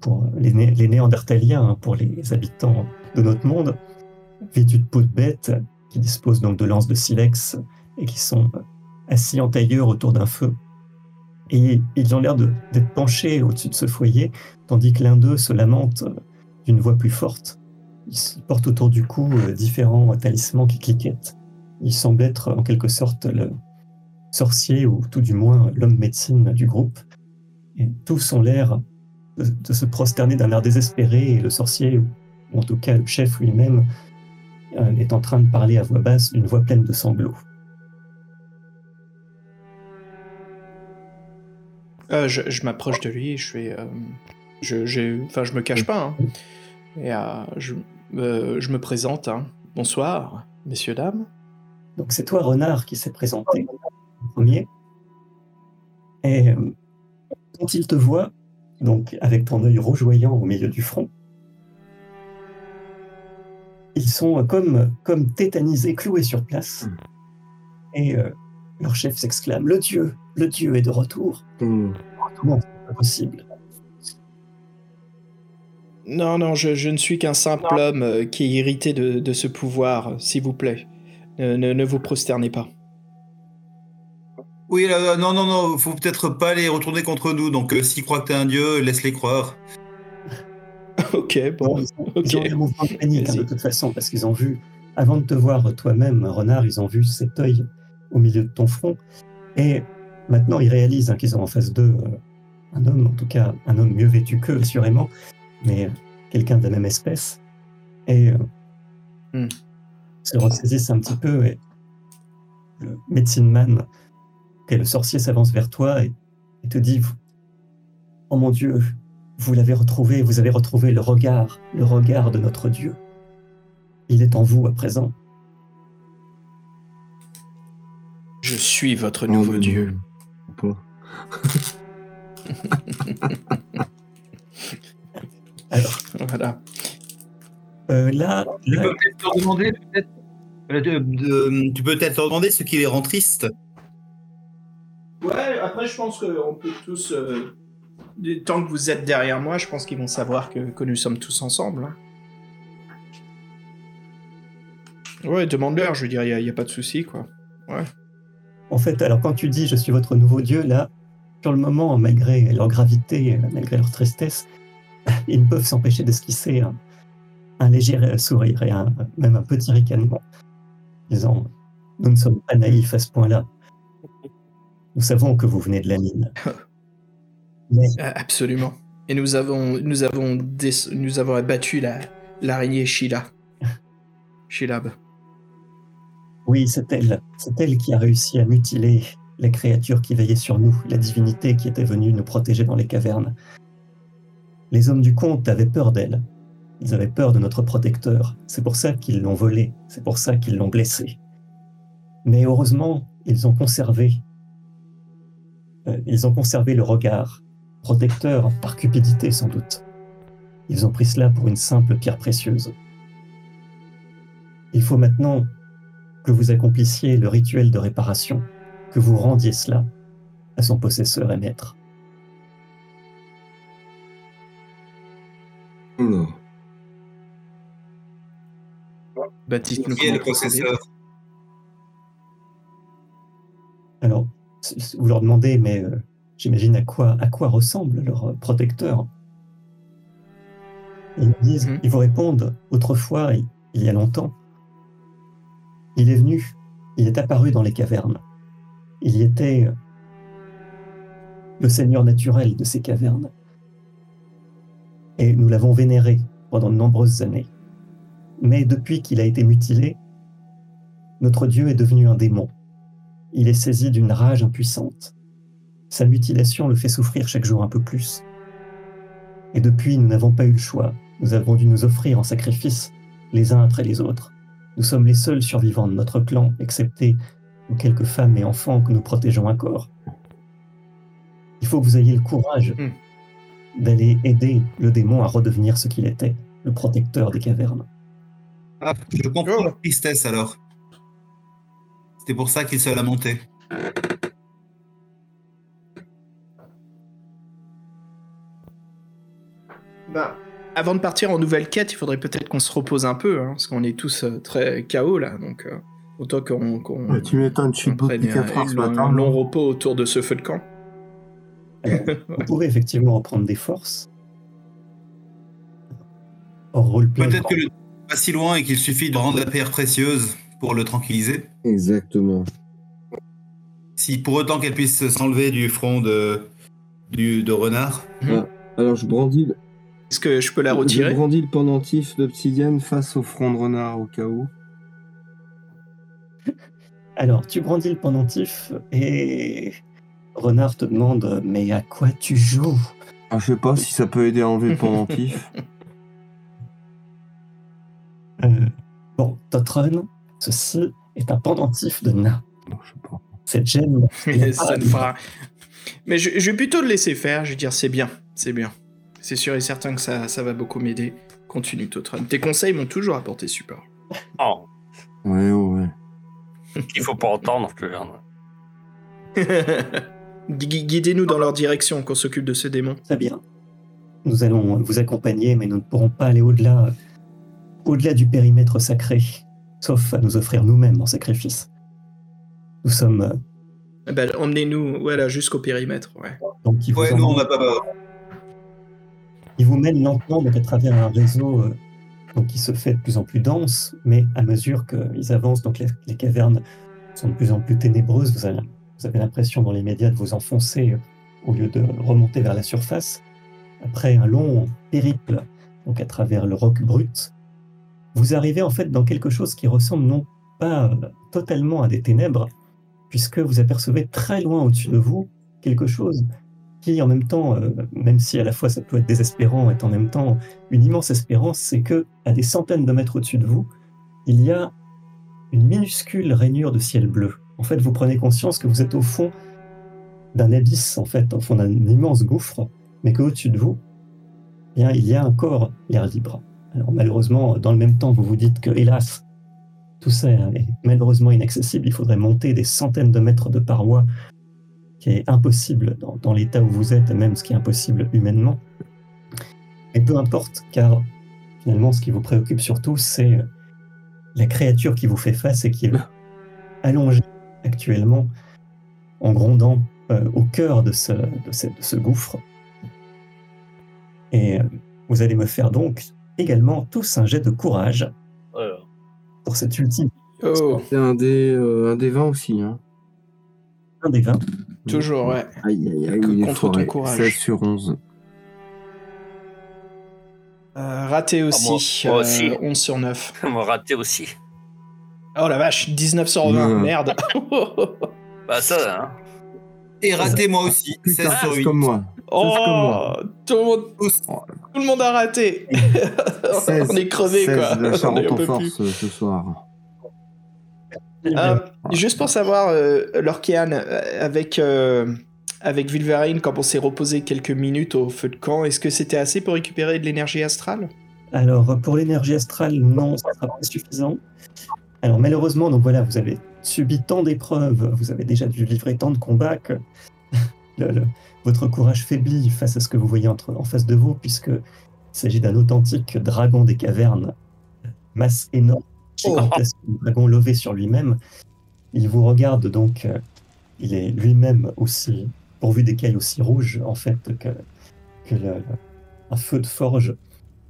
pour les, Né- les néandertaliens, hein, pour les habitants de notre monde, vêtus de peau de bête, qui disposent donc de lances de silex et qui sont euh, assis en tailleur autour d'un feu. Et ils ont l'air d'être penchés au-dessus de ce foyer, tandis que l'un d'eux se lamente d'une voix plus forte. Il se porte autour du cou différents talismans qui cliquettent. Il semble être en quelque sorte le, sorcier, ou tout du moins l'homme médecine du groupe. Et tous ont l'air de, de se prosterner d'un air désespéré, et le sorcier, ou en tout cas le chef lui-même, euh, est en train de parler à voix basse d'une voix pleine de sanglots. Euh, je je m'approche de lui, je fais. euh, je, j'ai- enfin, je me cache pas. hein. Et je, je me présente. hein. Bonsoir, messieurs, dames. Donc c'est toi, Renard, qui s'est présenté en premier. Et euh, quand il te voit, donc avec ton œil rougeoyant au milieu du front, ils sont comme, comme tétanisés, cloués sur place. Et euh, leur chef s'exclame Le Dieu, le Dieu est de retour. Hum. Comment c'est pas possible? Non, non, je, je ne suis qu'un simple homme euh, qui est irrité de, de ce pouvoir, s'il vous plaît. Ne, ne, ne vous prosternez pas. Oui, là, là, non, non, non, faut peut-être pas les retourner contre nous. Donc, euh, s'ils croient que t'es un dieu, laisse-les croire. *laughs* ok, bon. ils, ont, ok. ils ont un mouvement de panique hein, de toute façon, parce qu'ils ont vu, avant de te voir toi-même, Renard, ils ont vu cet œil au milieu de ton front. Et maintenant, ils réalisent hein, qu'ils ont en face d'eux euh, un homme, en tout cas un homme mieux vêtu qu'eux, assurément, mais euh, quelqu'un de la même espèce. Et euh, Hmm. se ressaisissent un petit peu. Et le médecine man, et le sorcier s'avance vers toi et, et te dit Oh mon Dieu, vous l'avez retrouvé, vous avez retrouvé le regard, le regard de notre Dieu. Il est en vous à présent. Je suis votre nouveau mais dieu. *laughs* Alors, Voilà. euh, là, Tu là, peux peut-être leur demander, peut-être, euh, de- de- tu peux peut-être leur demander ce qui les rend tristes. Ouais, après, je pense qu'on peut tous. euh, tant que vous êtes derrière moi, je pense qu'ils vont savoir que, nous sommes tous ensemble. hein. Ouais, demande-leur, je veux dire, il n'y a, pas de souci, quoi. en fait, alors quand tu dis je suis votre nouveau Dieu, là, sur le moment, malgré leur gravité, malgré leur tristesse, *laughs* ils ne peuvent s'empêcher d'esquisser un, un léger sourire et un, même un petit ricanement, disant Nous ne sommes pas naïfs à ce point-là. Nous savons que vous venez de la mine. *laughs* Mais Euh, absolument. Et nous avons, nous avons, nous avons abattu la, l'araignée Sheila. *laughs* Sheilab. oui, c'est elle. C'est elle qui a réussi à mutiler la créature qui veillait sur nous, la divinité qui était venue nous protéger dans les cavernes. Les hommes du comte avaient peur d'elle. Ils avaient peur de notre protecteur. C'est pour ça qu'ils l'ont volée. C'est pour ça qu'ils l'ont blessée. Mais heureusement, ils ont conservé. Euh, ils ont conservé le regard, protecteur par cupidité sans doute. Ils ont pris cela pour une simple pierre précieuse. Il faut maintenant que vous accomplissiez le rituel de réparation, que vous rendiez cela à son possesseur et maître. Baptiste nous est le possesseur? Alors, vous leur demandez, mais euh, j'imagine à quoi, à quoi ressemble leur euh, protecteur Et ils, disent, Mhm. ils vous répondent, autrefois, il, il y a longtemps, il est venu, il est apparu dans les cavernes. Il y était le seigneur naturel de ces cavernes. Et nous l'avons vénéré pendant de nombreuses années. Mais depuis qu'il a été mutilé, notre Dieu est devenu un démon. Il est saisi d'une rage impuissante. Sa mutilation le fait souffrir chaque jour un peu plus. Et depuis, nous n'avons pas eu le choix. Nous avons dû nous offrir en sacrifice les uns après les autres. Nous sommes les seuls survivants de notre clan, excepté quelques femmes et enfants que nous protégeons encore. Il faut que vous ayez le courage Hmm. d'aller aider le démon à redevenir ce qu'il était, le protecteur des cavernes. Ah, je comprends Oh. leur tristesse alors. C'était pour ça qu'il se lamentait. Bah, avant de partir en nouvelle quête, il faudrait peut-être qu'on se repose un peu, hein, parce qu'on est tous euh, très KO là, donc euh, autant qu'on qu'on- Ouais, tu m'étonnes, je suis qu'on debout prenne depuis 4 un, un long, un long repos autour de ce feu de camp. *laughs* Vous pouvez effectivement reprendre des forces. Peut-être que le pas si loin et qu'il suffit de rendre la pierre précieuse pour le tranquilliser. Exactement. Si pour autant qu'elle puisse s'enlever du front de, du, de renard. Alors je brandis, Est-ce que je peux la je retirer brandis le pendentif d'obsidienne face au front de renard au cas où. Alors, tu brandis le pendentif et Renard te demande Mais à quoi tu joues? Ah, je sais pas si ça peut aider à enlever le *laughs* pendentif. Euh, Bon, Totron, ceci est un pendentif de nain. Cette gemme. *laughs* Ça ne fera- Mais je, je vais plutôt le laisser faire, je vais dire c'est bien, c'est bien. C'est sûr et certain que ça, ça va beaucoup m'aider. Continue Totron. Tes conseils m'ont toujours apporté support. Oh, Ouais, ouais, qu'il *laughs* faut pas entendre. *laughs* Guidez-nous dans leur direction qu'on s'occupe de ce démon. Très bien. Nous allons vous accompagner, mais nous ne pourrons pas aller au-delà au-delà du périmètre sacré, sauf à nous offrir nous-mêmes en sacrifice. Nous sommes euh, Eh ben, Emmenez-nous voilà, jusqu'au périmètre. Ouais. donc ils vous, Ouais, nous on n'a pas peur. ils vous mènent lentement donc à travers un réseau euh, donc, qui se fait de plus en plus dense, mais à mesure qu'ils avancent, donc les, les cavernes sont de plus en plus ténébreuses. Vous avez, vous avez l'impression dans les médias de vous enfoncer euh, au lieu de remonter vers la surface. Après un long périple donc à travers le roc brut, vous arrivez en fait dans quelque chose qui ressemble non pas euh, totalement à des ténèbres, puisque vous apercevez très loin au-dessus de vous quelque chose qui, en même temps, euh, même si à la fois ça peut être désespérant, est en même temps une immense espérance, c'est que à des centaines de mètres au-dessus de vous, il y a une minuscule rainure de ciel bleu. En fait, vous prenez conscience que vous êtes au fond d'un abysse, en fait, au fond d'un immense gouffre, mais qu'au-dessus de vous, eh bien, il y a encore l'air libre. Alors malheureusement, dans le même temps, vous vous dites que, hélas, tout ça est malheureusement inaccessible. Il faudrait monter des centaines de mètres de parois, qui est impossible dans, l'état où vous êtes, même ce qui est impossible humainement. Et peu importe, car finalement, ce qui vous préoccupe surtout, c'est la créature qui vous fait face et qui est allongée actuellement en grondant euh, au cœur de ce gouffre. Et euh, vous allez me faire donc également tous un jet de courage Euh, pour cet ultime Oh, C'est un des, euh, un des 20 aussi. Hein. un des 20. toujours, ouais. Aïe, aïe, aïe, Que- il est contre ton courage. 16 sur 11. Euh, raté aussi. moi- moi aussi. euh, 11 sur 9. *laughs* m'a raté aussi. Oh la vache, 19 sur 20, Non. merde. *laughs* Bah ça, hein. Et raté moi aussi. Putain, 16 sur c'est 8. comme moi. Oh, comme moi. tout le monde, Tous. tout le monde a raté. *laughs* 16, On est crevé 16, quoi. La On est Charente un en peu force plus. euh, ce soir. Euh, juste pour savoir, euh, Lorkian, euh, avec, euh, avec Vilverine, quand on s'est reposé quelques minutes au feu de camp, est-ce que c'était assez pour récupérer de l'énergie astrale? Alors, pour l'énergie astrale, non, ça ne sera pas suffisant. Alors, malheureusement, donc voilà, vous avez subi tant d'épreuves, vous avez déjà dû livrer tant de combats que le- le- votre courage faiblit face à ce que vous voyez entre, en face de vous, puisque il s'agit d'un authentique dragon des cavernes, masse énorme, gigantesque, un dragon levé sur lui-même. Il vous regarde donc, euh, il est lui-même aussi pourvu d'écailles aussi rouges, en fait, que, que le- le- un feu de forge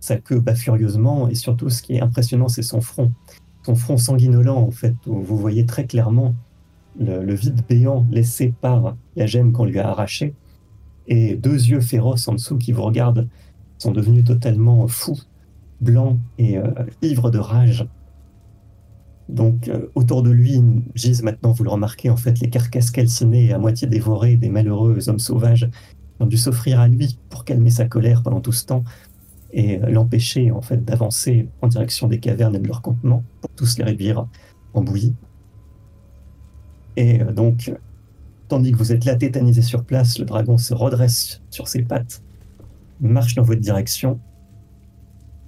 sa queue bat furieusement, et surtout ce qui est impressionnant, c'est son front. son front sanguinolent, en fait, où vous voyez très clairement le, vide béant laissé par la gemme qu'on lui a arrachée, et deux yeux féroces en dessous qui vous regardent sont devenus totalement fous, blancs et euh, ivres de rage. Donc, euh, autour de lui gisent maintenant, vous le remarquez, en fait, les carcasses calcinées à moitié dévorées des malheureux hommes sauvages qui ont dû s'offrir à lui pour calmer sa colère pendant tout ce temps et euh, l'empêcher, en fait, d'avancer en direction des cavernes et de leur campement pour tous les réduire en bouillie. Et euh, donc, tandis que vous êtes là tétanisé sur place, le dragon se redresse sur ses pattes, marche dans votre direction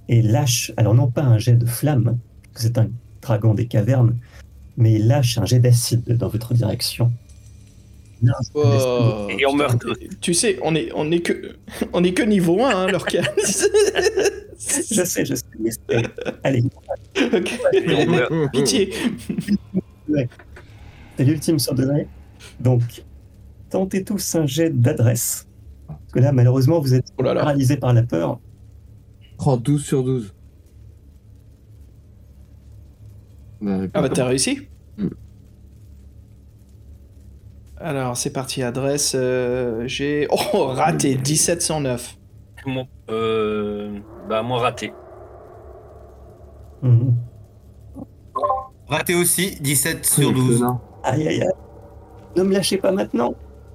et lâche, alors non pas un jet de flamme, c'est un dragon des cavernes, mais il lâche un jet d'acide dans votre direction. Oh, Et on meurt Tu sais, on est, on est que, on est que niveau 1, hein, leur cas. *laughs* Je sais, je sais. mais Allez, Ok. Et on l'ultime sur degré. Donc, tentez tous un jet d'adresse. Parce que là, malheureusement, vous êtes Oh là là. paralysé par la peur. Oh, 12 sur 12. Bah, Ah bah t'as réussi Mm. Alors c'est parti, adresse, euh, j'ai... Oh, raté, 1709. Mon- euh, bah, moi raté. Mhm. Raté aussi, 17 sur donc, 12. non. Aïe, aïe, aïe. Ne me lâchez pas maintenant.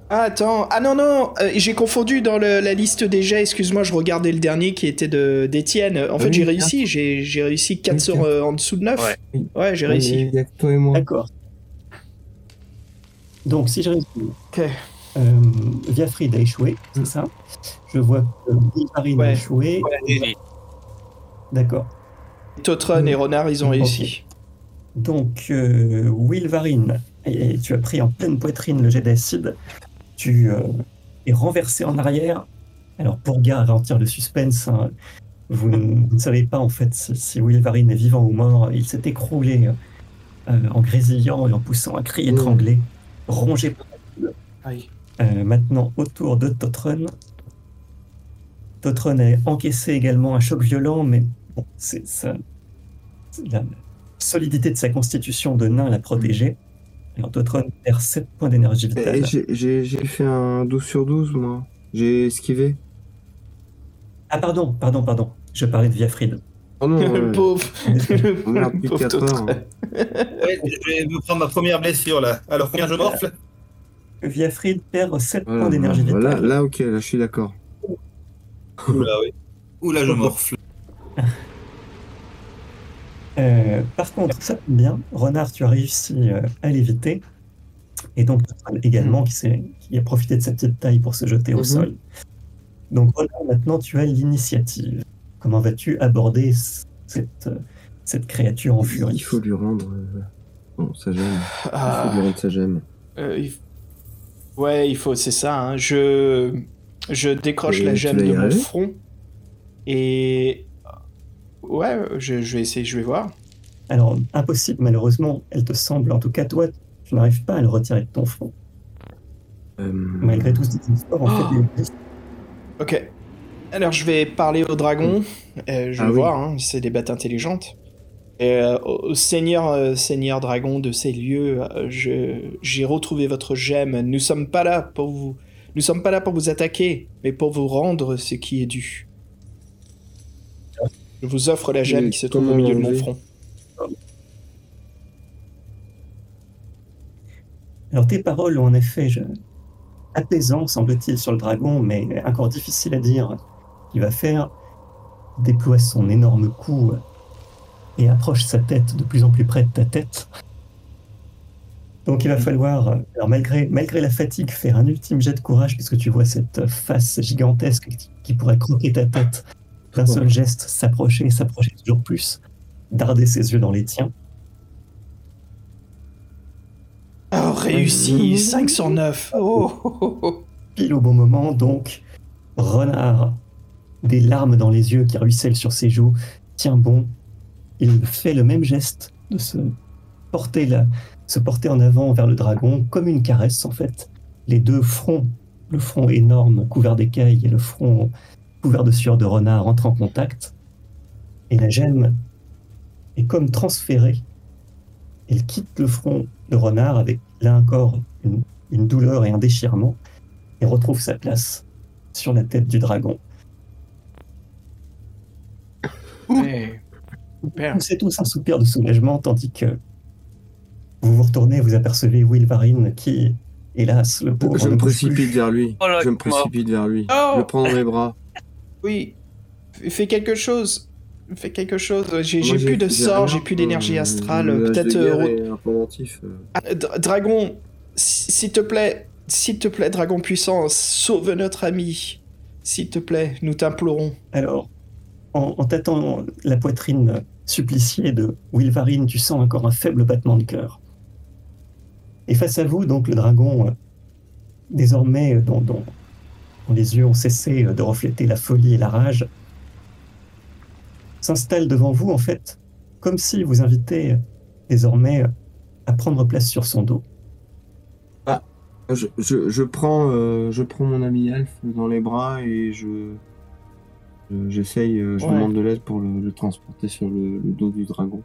Ah, attends, ah non, non, euh, j'ai confondu dans le- la liste des jets, excuse-moi, je regardais le dernier qui était de d'Étienne. En fait, oui, j'ai réussi, j'ai j'ai réussi 4 Oui, sur, quatre. euh, en dessous de 9. Ouais. Ouais, j'ai réussi. Il y a que toi et moi. D'accord. Donc, si je résume, Ok. euh, Viafrid a échoué, c'est ça? Je vois que a échoué. D'accord. Totron et Renard, ils ont réussi. Donc, euh, Wilvarine, et, tu as pris en pleine poitrine le jet d'acide. Tu euh, es renversé en arrière. Alors, pour garantir le suspense, hein, vous, ne- vous ne savez pas en fait si, si Wilvarine est vivant ou mort. Il s'est écroulé euh, en grésillant et en poussant un cri étranglé, rongé par Aïe. Euh, maintenant, autour de Totron. Totron a encaissé également un choc violent, mais bon, c'est ça. c'est La solidité de sa constitution de nain l'a protégé. Alors, Totron perd 7 points d'énergie vitale. j'ai- fait un 12 sur 12, moi. J'ai esquivé. Ah, pardon, pardon, pardon. Je parlais de Viafrid. Oh non, *laughs* le ouais. pauvre. le On a plus de pauvre 4 Totron. heures. Ouais, je vais me prendre ma première blessure là. Alors combien je morfle? Viafrid perd 7 Voilà, points d'énergie voilà, vitale. là, ok, là, je suis d'accord. Oula, oui. Oula, je morfle. Euh, par contre, ça tombe bien. Renard, tu as réussi euh, à l'éviter. Et donc, également, qui, s'est- qui a profité de sa petite taille pour se jeter au Mhm. sol. Donc, Renard, maintenant, tu as l'initiative. Comment vas-tu aborder cette, euh, cette créature en furie Il faut lui rendre. euh, Bon, sa gemme. Il faut Ah, lui rendre sa gemme. euh, il- Ouais, il faut, c'est ça. hein. Je, je décroche Et la gemme de mon front et ouais, je, je vais essayer, je vais voir. Alors, impossible, malheureusement, elle te semble, en tout cas, toi, tu n'arrives pas à le retirer de ton front. Euh, Malgré tout ce efforts, en fait, il existe. Ok. Alors je vais parler au dragon. euh, je Ah vais oui. voir, hein, c'est des bêtes intelligentes. Et, euh, au seigneur, euh, seigneur dragon de ces lieux, euh, j'ai retrouvé votre gemme. Nous sommes pas là pour vous. Nous sommes pas là pour vous attaquer, mais pour vous rendre ce qui est dû. Je vous offre la gemme qui se trouve au milieu de mon front. Alors, tes paroles ont en effet je... apaisant, semble-t-il, sur le dragon, mais encore difficile à dire. Il va faire déploie son énorme cou et approche sa tête de plus en plus près de ta tête. Donc il va falloir, alors malgré, malgré la fatigue, faire un ultime jet de courage puisque tu vois cette face gigantesque qui pourrait croquer ta tête. D'un seul geste, s'approcher, s'approcher toujours plus, darder ses yeux dans les tiens. Oh, réussi 5 sur 9 Oh, oh, oh, oh. pile au bon moment, donc Renard, des larmes dans les yeux qui ruissellent sur ses joues, tient bon. Il fait le même geste de se porter, la- se porter en avant vers le dragon, comme une caresse en fait. Les deux fronts, le front énorme couvert d'écailles et le front couvert de sueur de renard entrent en contact. Et la gemme est comme transférée Elle quitte le front de Renard avec là encore une, une douleur et un déchirement et retrouve sa place sur la tête du dragon. Eh, Super. Vous poussez tous un soupir de soulagement tandis que vous vous retournez et vous apercevez Wilvarine qui, hélas, le pauvre, Je ne me plus. précipite vers lui. Oh là, Je me précipite vers lui. Oh Je le prends dans mes bras. Oui. Fais quelque chose. Fais quelque chose. J'ai plus de sort, j'ai plus d'énergie Euh, astrale. le Peut-être. euh, euh. Ah, Dra- Dragon, s- s'il te plaît, s'il te plaît, Dragon puissant, sauve notre ami. S'il te plaît, nous t'implorons. Alors, en, en tâtant la poitrine suppliciée de Wilvarine, tu sens encore un faible battement de cœur. Et face à vous, donc, le dragon, euh, désormais, euh, dont, dont- dont les yeux ont cessé euh, de refléter la folie et la rage, s'installe devant vous, en fait, comme si vous invitez euh, désormais euh, à prendre place sur son dos. Je, je, je prends, euh, je prends mon ami Elf dans les bras et je. je- J'essaye, euh, je Ouais. demande de l'aide pour le, le transporter sur le, le dos du dragon.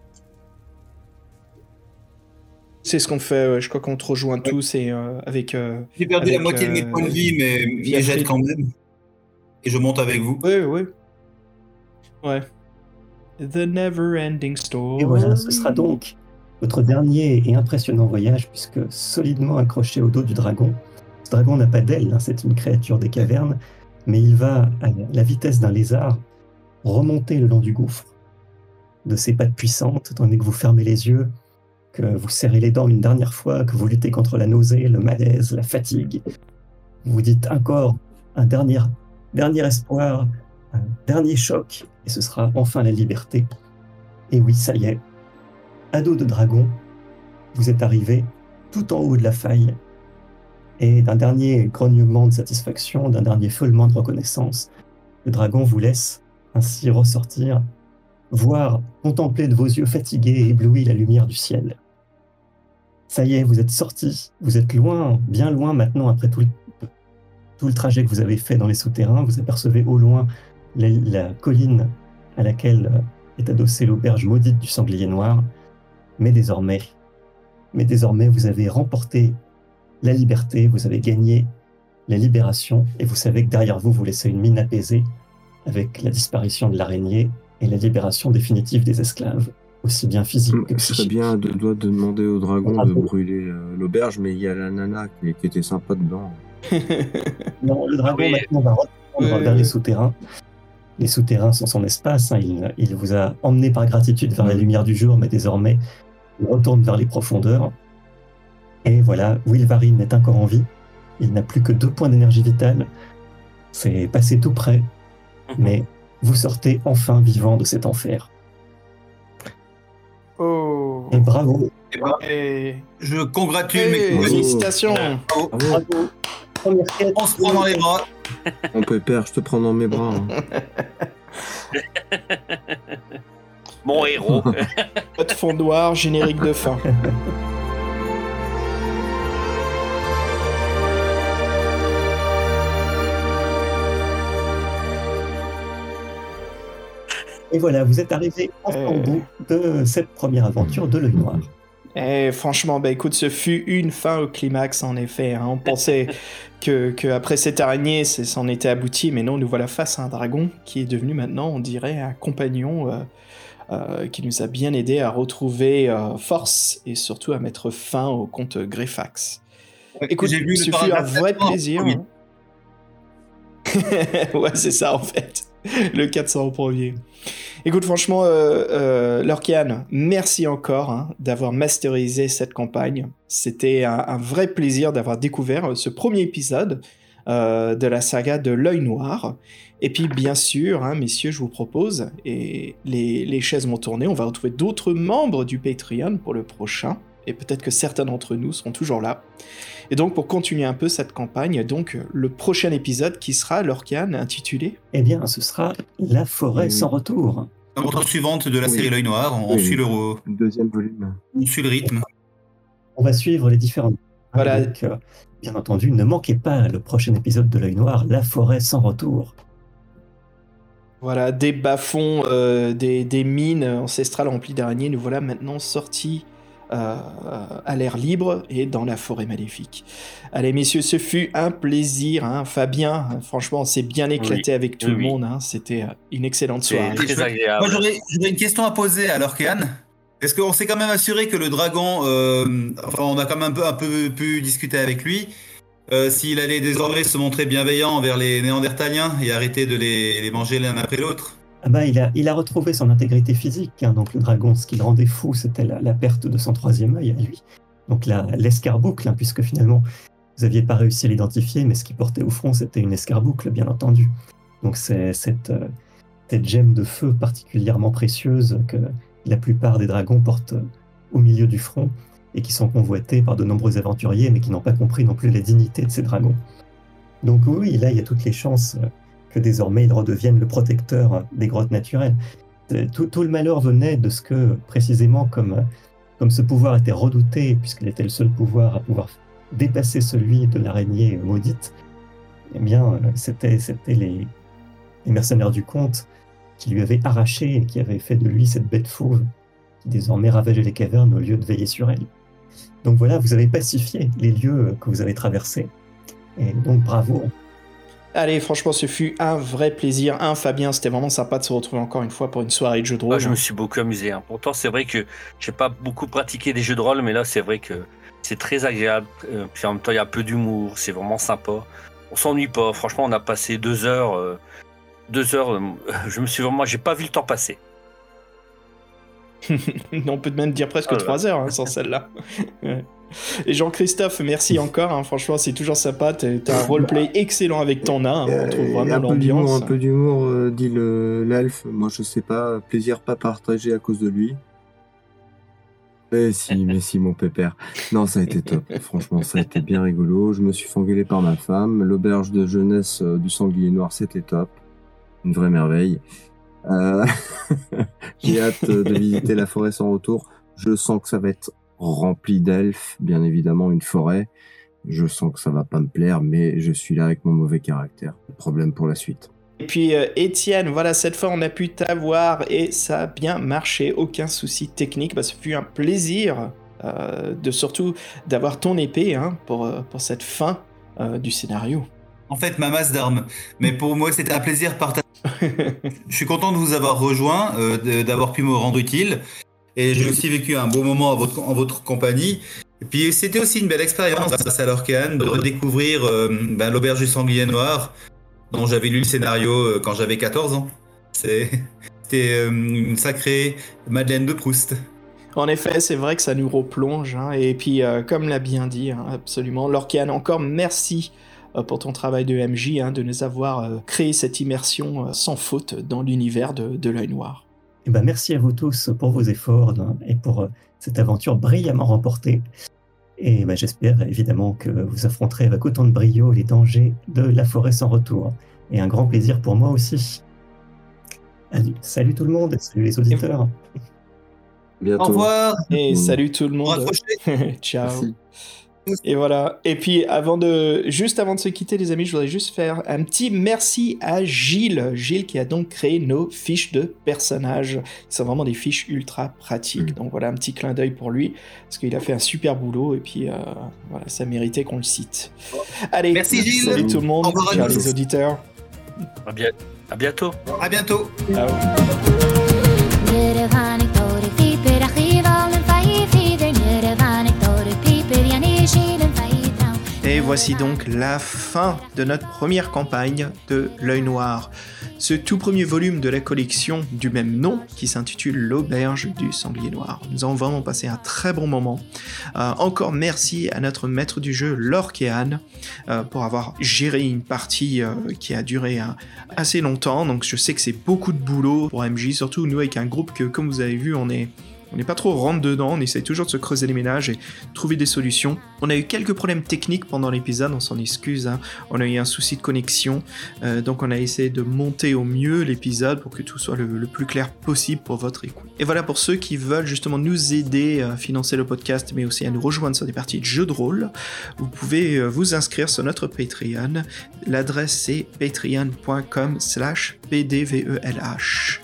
C'est ce qu'on fait, ouais, je crois qu'on te rejoint tous et euh, avec. euh, J'ai perdu Avec, la moitié de mes euh, points de vie, mais Fried. quand même. Et je monte avec vous. Oui, oui. Ouais. The never ending story. Et voilà, ce sera donc votre dernier et impressionnant voyage, puisque solidement accroché au dos du dragon, ce dragon n'a pas d'aile, hein, c'est une créature des cavernes, mais il va à la vitesse d'un lézard remonter le long du gouffre de ses pattes puissantes, tandis que vous fermez les yeux, que vous serrez les dents une dernière fois, que vous luttez contre la nausée, le malaise, la fatigue. Vous dites encore un dernier, espoir, un dernier choc, et ce sera enfin la liberté. Et oui, ça y est, à dos de dragon, vous êtes arrivé tout en haut de la faille, et d'un dernier grognement de satisfaction, d'un dernier feulement de reconnaissance, le dragon vous laisse ainsi ressortir, voir, contempler de vos yeux fatigués et éblouis la lumière du ciel. Ça y est, vous êtes sorti, vous êtes loin, bien loin maintenant après tout le, tout le trajet que vous avez fait dans les souterrains, vous apercevez au loin la, colline à laquelle euh, est adossée l'auberge maudite du sanglier noir. Mais désormais, mais désormais, vous avez remporté la liberté, vous avez gagné la libération, et vous savez que derrière vous, vous laissez une mine apaisée avec la disparition de l'araignée et la libération définitive des esclaves, aussi bien physiques que Je serais psychiques. bien de demander au dragon de brûler euh, l'auberge, mais il y a la nana qui, qui était sympa dedans. *laughs* Non, le dragon Oui. maintenant va reprendre Oui, vers les souterrains. Les souterrains sont son espace. hein. Il, il vous a emmené par gratitude vers la lumière du jour, mais désormais, il retourne vers les profondeurs. Et voilà, Wilvarine est encore en vie. Il n'a plus que deux points d'énergie vitale. C'est passé tout près, mais vous sortez enfin vivant de cet enfer. Oh. Et bravo, Et... Je congratule Hey, mes félicitations. Bravo. On se prend dans les bras. *laughs* Mon pépère, je te prends dans mes bras. hein. Mon héros. *laughs* Pas de fond noir, générique de fin. *laughs* Et voilà, vous êtes arrivé enfin au Euh. bout de cette première aventure de l'œil noir. Eh, franchement, bah écoute, ce fut une fin au climax en effet. hein. On pensait que, que après cette araignée, c'est- c'en était abouti, mais non, nous voilà face à un dragon qui est devenu maintenant, on dirait, un compagnon euh, euh, qui nous a bien aidé à retrouver euh, force et surtout à mettre fin au compte Greyfax. Écoute, J'ai vu ce fut un vrai 400 en plaisir. hein. *laughs* ouais, c'est ça en fait. *laughs* Le 400 au premier. Écoute, franchement, euh, euh, merci encore hein, d'avoir masterisé cette campagne. C'était un, un vrai plaisir d'avoir découvert euh, ce premier épisode euh, de la saga de l'œil noir. Et puis, bien sûr, hein, messieurs, je vous propose, et les, les chaises vont tourner, on va retrouver d'autres membres du Patreon pour le prochain. Et peut-être que certains d'entre nous seront toujours là. Et donc, pour continuer un peu cette campagne, donc le prochain épisode qui sera, Lorcan, intitulé Eh bien, ce sera La forêt Oui. sans retour. L'aventure suivante de la Oui. série L'œil noir, on, on Oui. suit le, on Deuxième volume. suit le rythme. On va suivre les différentes. Voilà. Euh, bien entendu, ne manquez pas le prochain épisode de l'œil noir, La forêt sans retour. Voilà, des bas-fonds, euh, des, des mines ancestrales remplies d'araignées, nous voilà maintenant sortis euh, à l'air libre et dans la forêt maléfique. Allez, messieurs, ce fut un plaisir. Hein. Fabien, franchement, on s'est bien éclaté avec tout Oui, le oui. monde. hein. C'était euh, une excellente soirée. très Moi, agréable. j'aurais j'aurais une question à poser à Lorcan. Est-ce qu'on s'est quand même assuré que le dragon, euh, enfin, on a quand même un peu, un peu pu discuter avec lui, euh, s'il allait désormais se montrer bienveillant envers les Néandertaliens et arrêter de les, les manger l'un après l'autre Ah bah, il, a, retrouvé son intégrité physique. hein. Donc le dragon, ce qui le rendait fou, c'était la, perte de son troisième œil à lui. Donc l'escarboucle, hein, puisque finalement, vous n'aviez pas réussi à l'identifier, mais ce qu'il portait au front, c'était une escarboucle, bien entendu. Donc c'est cette, euh, cette gemme de feu particulièrement précieuse que la plupart des dragons portent euh, au milieu du front et qui sont convoités par de nombreux aventuriers, mais qui n'ont pas compris non plus la dignité de ces dragons. Donc oui, là, il y a toutes les chances euh, que désormais il redevienne le protecteur des grottes naturelles. Euh, Tout, le malheur venait de ce que, précisément, comme, comme ce pouvoir était redouté, puisqu'il était le seul pouvoir à pouvoir dépasser celui de l'araignée maudite, eh bien, euh, c'était c'était les, les mercenaires du comte qui lui avaient arraché et qui avaient fait de lui cette bête fauve qui désormais ravageait les cavernes au lieu de veiller sur elle. Donc voilà, vous avez pacifié les lieux que vous avez traversés. Et donc bravo. Allez, franchement, ce fut un vrai plaisir. Un, Fabien, c'était vraiment sympa de se retrouver encore une fois pour une soirée de jeu de Moi, rôle. je me suis beaucoup amusé. hein. Pourtant, c'est vrai que j'ai pas beaucoup pratiqué des jeux de rôle, mais là, c'est vrai que c'est très agréable. Euh, puis en même temps, il y a un peu d'humour. C'est vraiment sympa. On s'ennuie pas. Franchement, on a passé deux heures. euh, deux heures. euh, je me suis vraiment. J'ai pas vu le temps passer. *laughs* on peut même dire presque Oh là. 3 heures hein, sans celle-là. *laughs* Ouais. *laughs* Et Jean-Christophe, merci encore. hein. Franchement, c'est toujours sympa. T'as un roleplay excellent avec ton nain. hein. On trouve Euh, vraiment l'ambiance. un peu d'humour, euh, dit le- l'elfe. Moi, je sais pas, plaisir pas partagé à cause de lui. Mais si, *laughs* mais si, mon pépère. Non, ça a été top. *laughs* Franchement, ça a été bien rigolo. Je me suis fait engueuler par ma femme. L'auberge de jeunesse euh, du sanglier noir, c'était top. Une vraie merveille. Euh, J'ai hâte de visiter la forêt sans retour. Je sens que ça va être rempli d'elfes, bien évidemment, une forêt. Je sens que ça va pas me plaire, mais je suis là avec mon mauvais caractère. Problème pour la suite. Et puis, euh, Étienne, voilà, cette fois, on a pu t'avoir et ça a bien marché. Aucun souci technique. Bah, ce fut un plaisir euh, de surtout d'avoir ton épée hein, pour, euh, pour cette fin euh, du scénario. En fait, ma masse d'armes. Mais pour moi, c'était un plaisir partagé. *laughs* Je suis content de vous avoir rejoint, euh, d'avoir pu me rendre utile. Et j'ai aussi vécu un beau moment en votre, compagnie. Et puis, c'était aussi une belle expérience grâce à Lorcan de redécouvrir euh, ben, l'auberge du sanglier noir, dont j'avais lu le scénario euh, quand j'avais 14 ans. *laughs* C'était euh, une sacrée Madeleine de Proust. En effet, c'est vrai que ça nous replonge. hein. Et puis, comme l'a bien dit, hein, absolument, Lorcan, encore merci pour ton travail de MJ, hein, de nous avoir créé cette immersion sans faute dans l'univers de, de l'œil noir. Eh ben, merci à vous tous pour vos efforts hein, et pour euh, cette aventure brillamment remportée. Et ben, j'espère évidemment que vous affronterez avec autant de brio les dangers de la forêt sans retour. Et un grand plaisir pour moi aussi. Allez, salut tout le monde, salut les auditeurs. Bientôt. Au revoir. Et salut tout le monde. *laughs* Ciao. Merci. Et voilà. Et puis avant de, juste avant de se quitter, les amis, je voudrais juste faire un petit merci à Gilles. Gilles qui a donc créé nos fiches de personnages. Ce sont vraiment des fiches ultra pratiques. Mm. Donc voilà un petit clin d'œil pour lui parce qu'il a fait un super boulot et puis euh, voilà, ça méritait qu'on le cite. Allez, Merci, Gilles. Salut tout le monde. Au revoir à les auditeurs. À, bien- à bientôt. À bientôt. Ciao. Et voici donc la fin de notre première campagne de L'œil noir. Ce tout premier volume de la collection du même nom qui s'intitule L'auberge du sanglier noir. Nous avons vraiment passé un très bon moment. Euh, encore merci à notre maître du jeu, Lorkean, euh, pour avoir géré une partie euh, qui a duré assez longtemps. Donc je sais que c'est beaucoup de boulot pour MJ, surtout nous avec un groupe que, comme vous avez vu, on est on n'est pas trop rentre dedans, on essaye toujours de se creuser les ménages et trouver des solutions. On a eu quelques problèmes techniques pendant l'épisode, on s'en excuse. hein. On a eu un souci de connexion, euh, donc on a essayé de monter au mieux l'épisode pour que tout soit le, plus clair possible pour votre écoute. Et voilà pour ceux qui veulent justement nous aider à financer le podcast, mais aussi à nous rejoindre sur des parties de jeux de rôle. Vous pouvez euh, vous inscrire sur notre Patreon. L'adresse c'est patreon.com/pdvelh.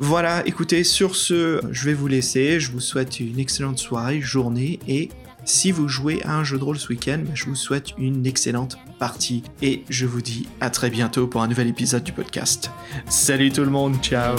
Voilà, écoutez, sur ce, je vais vous laisser. Je vous souhaite une excellente soirée, journée et si vous jouez à un jeu de rôle ce week-end, je vous souhaite une excellente partie et je vous dis à très bientôt pour un nouvel épisode du podcast. Salut tout le monde, ciao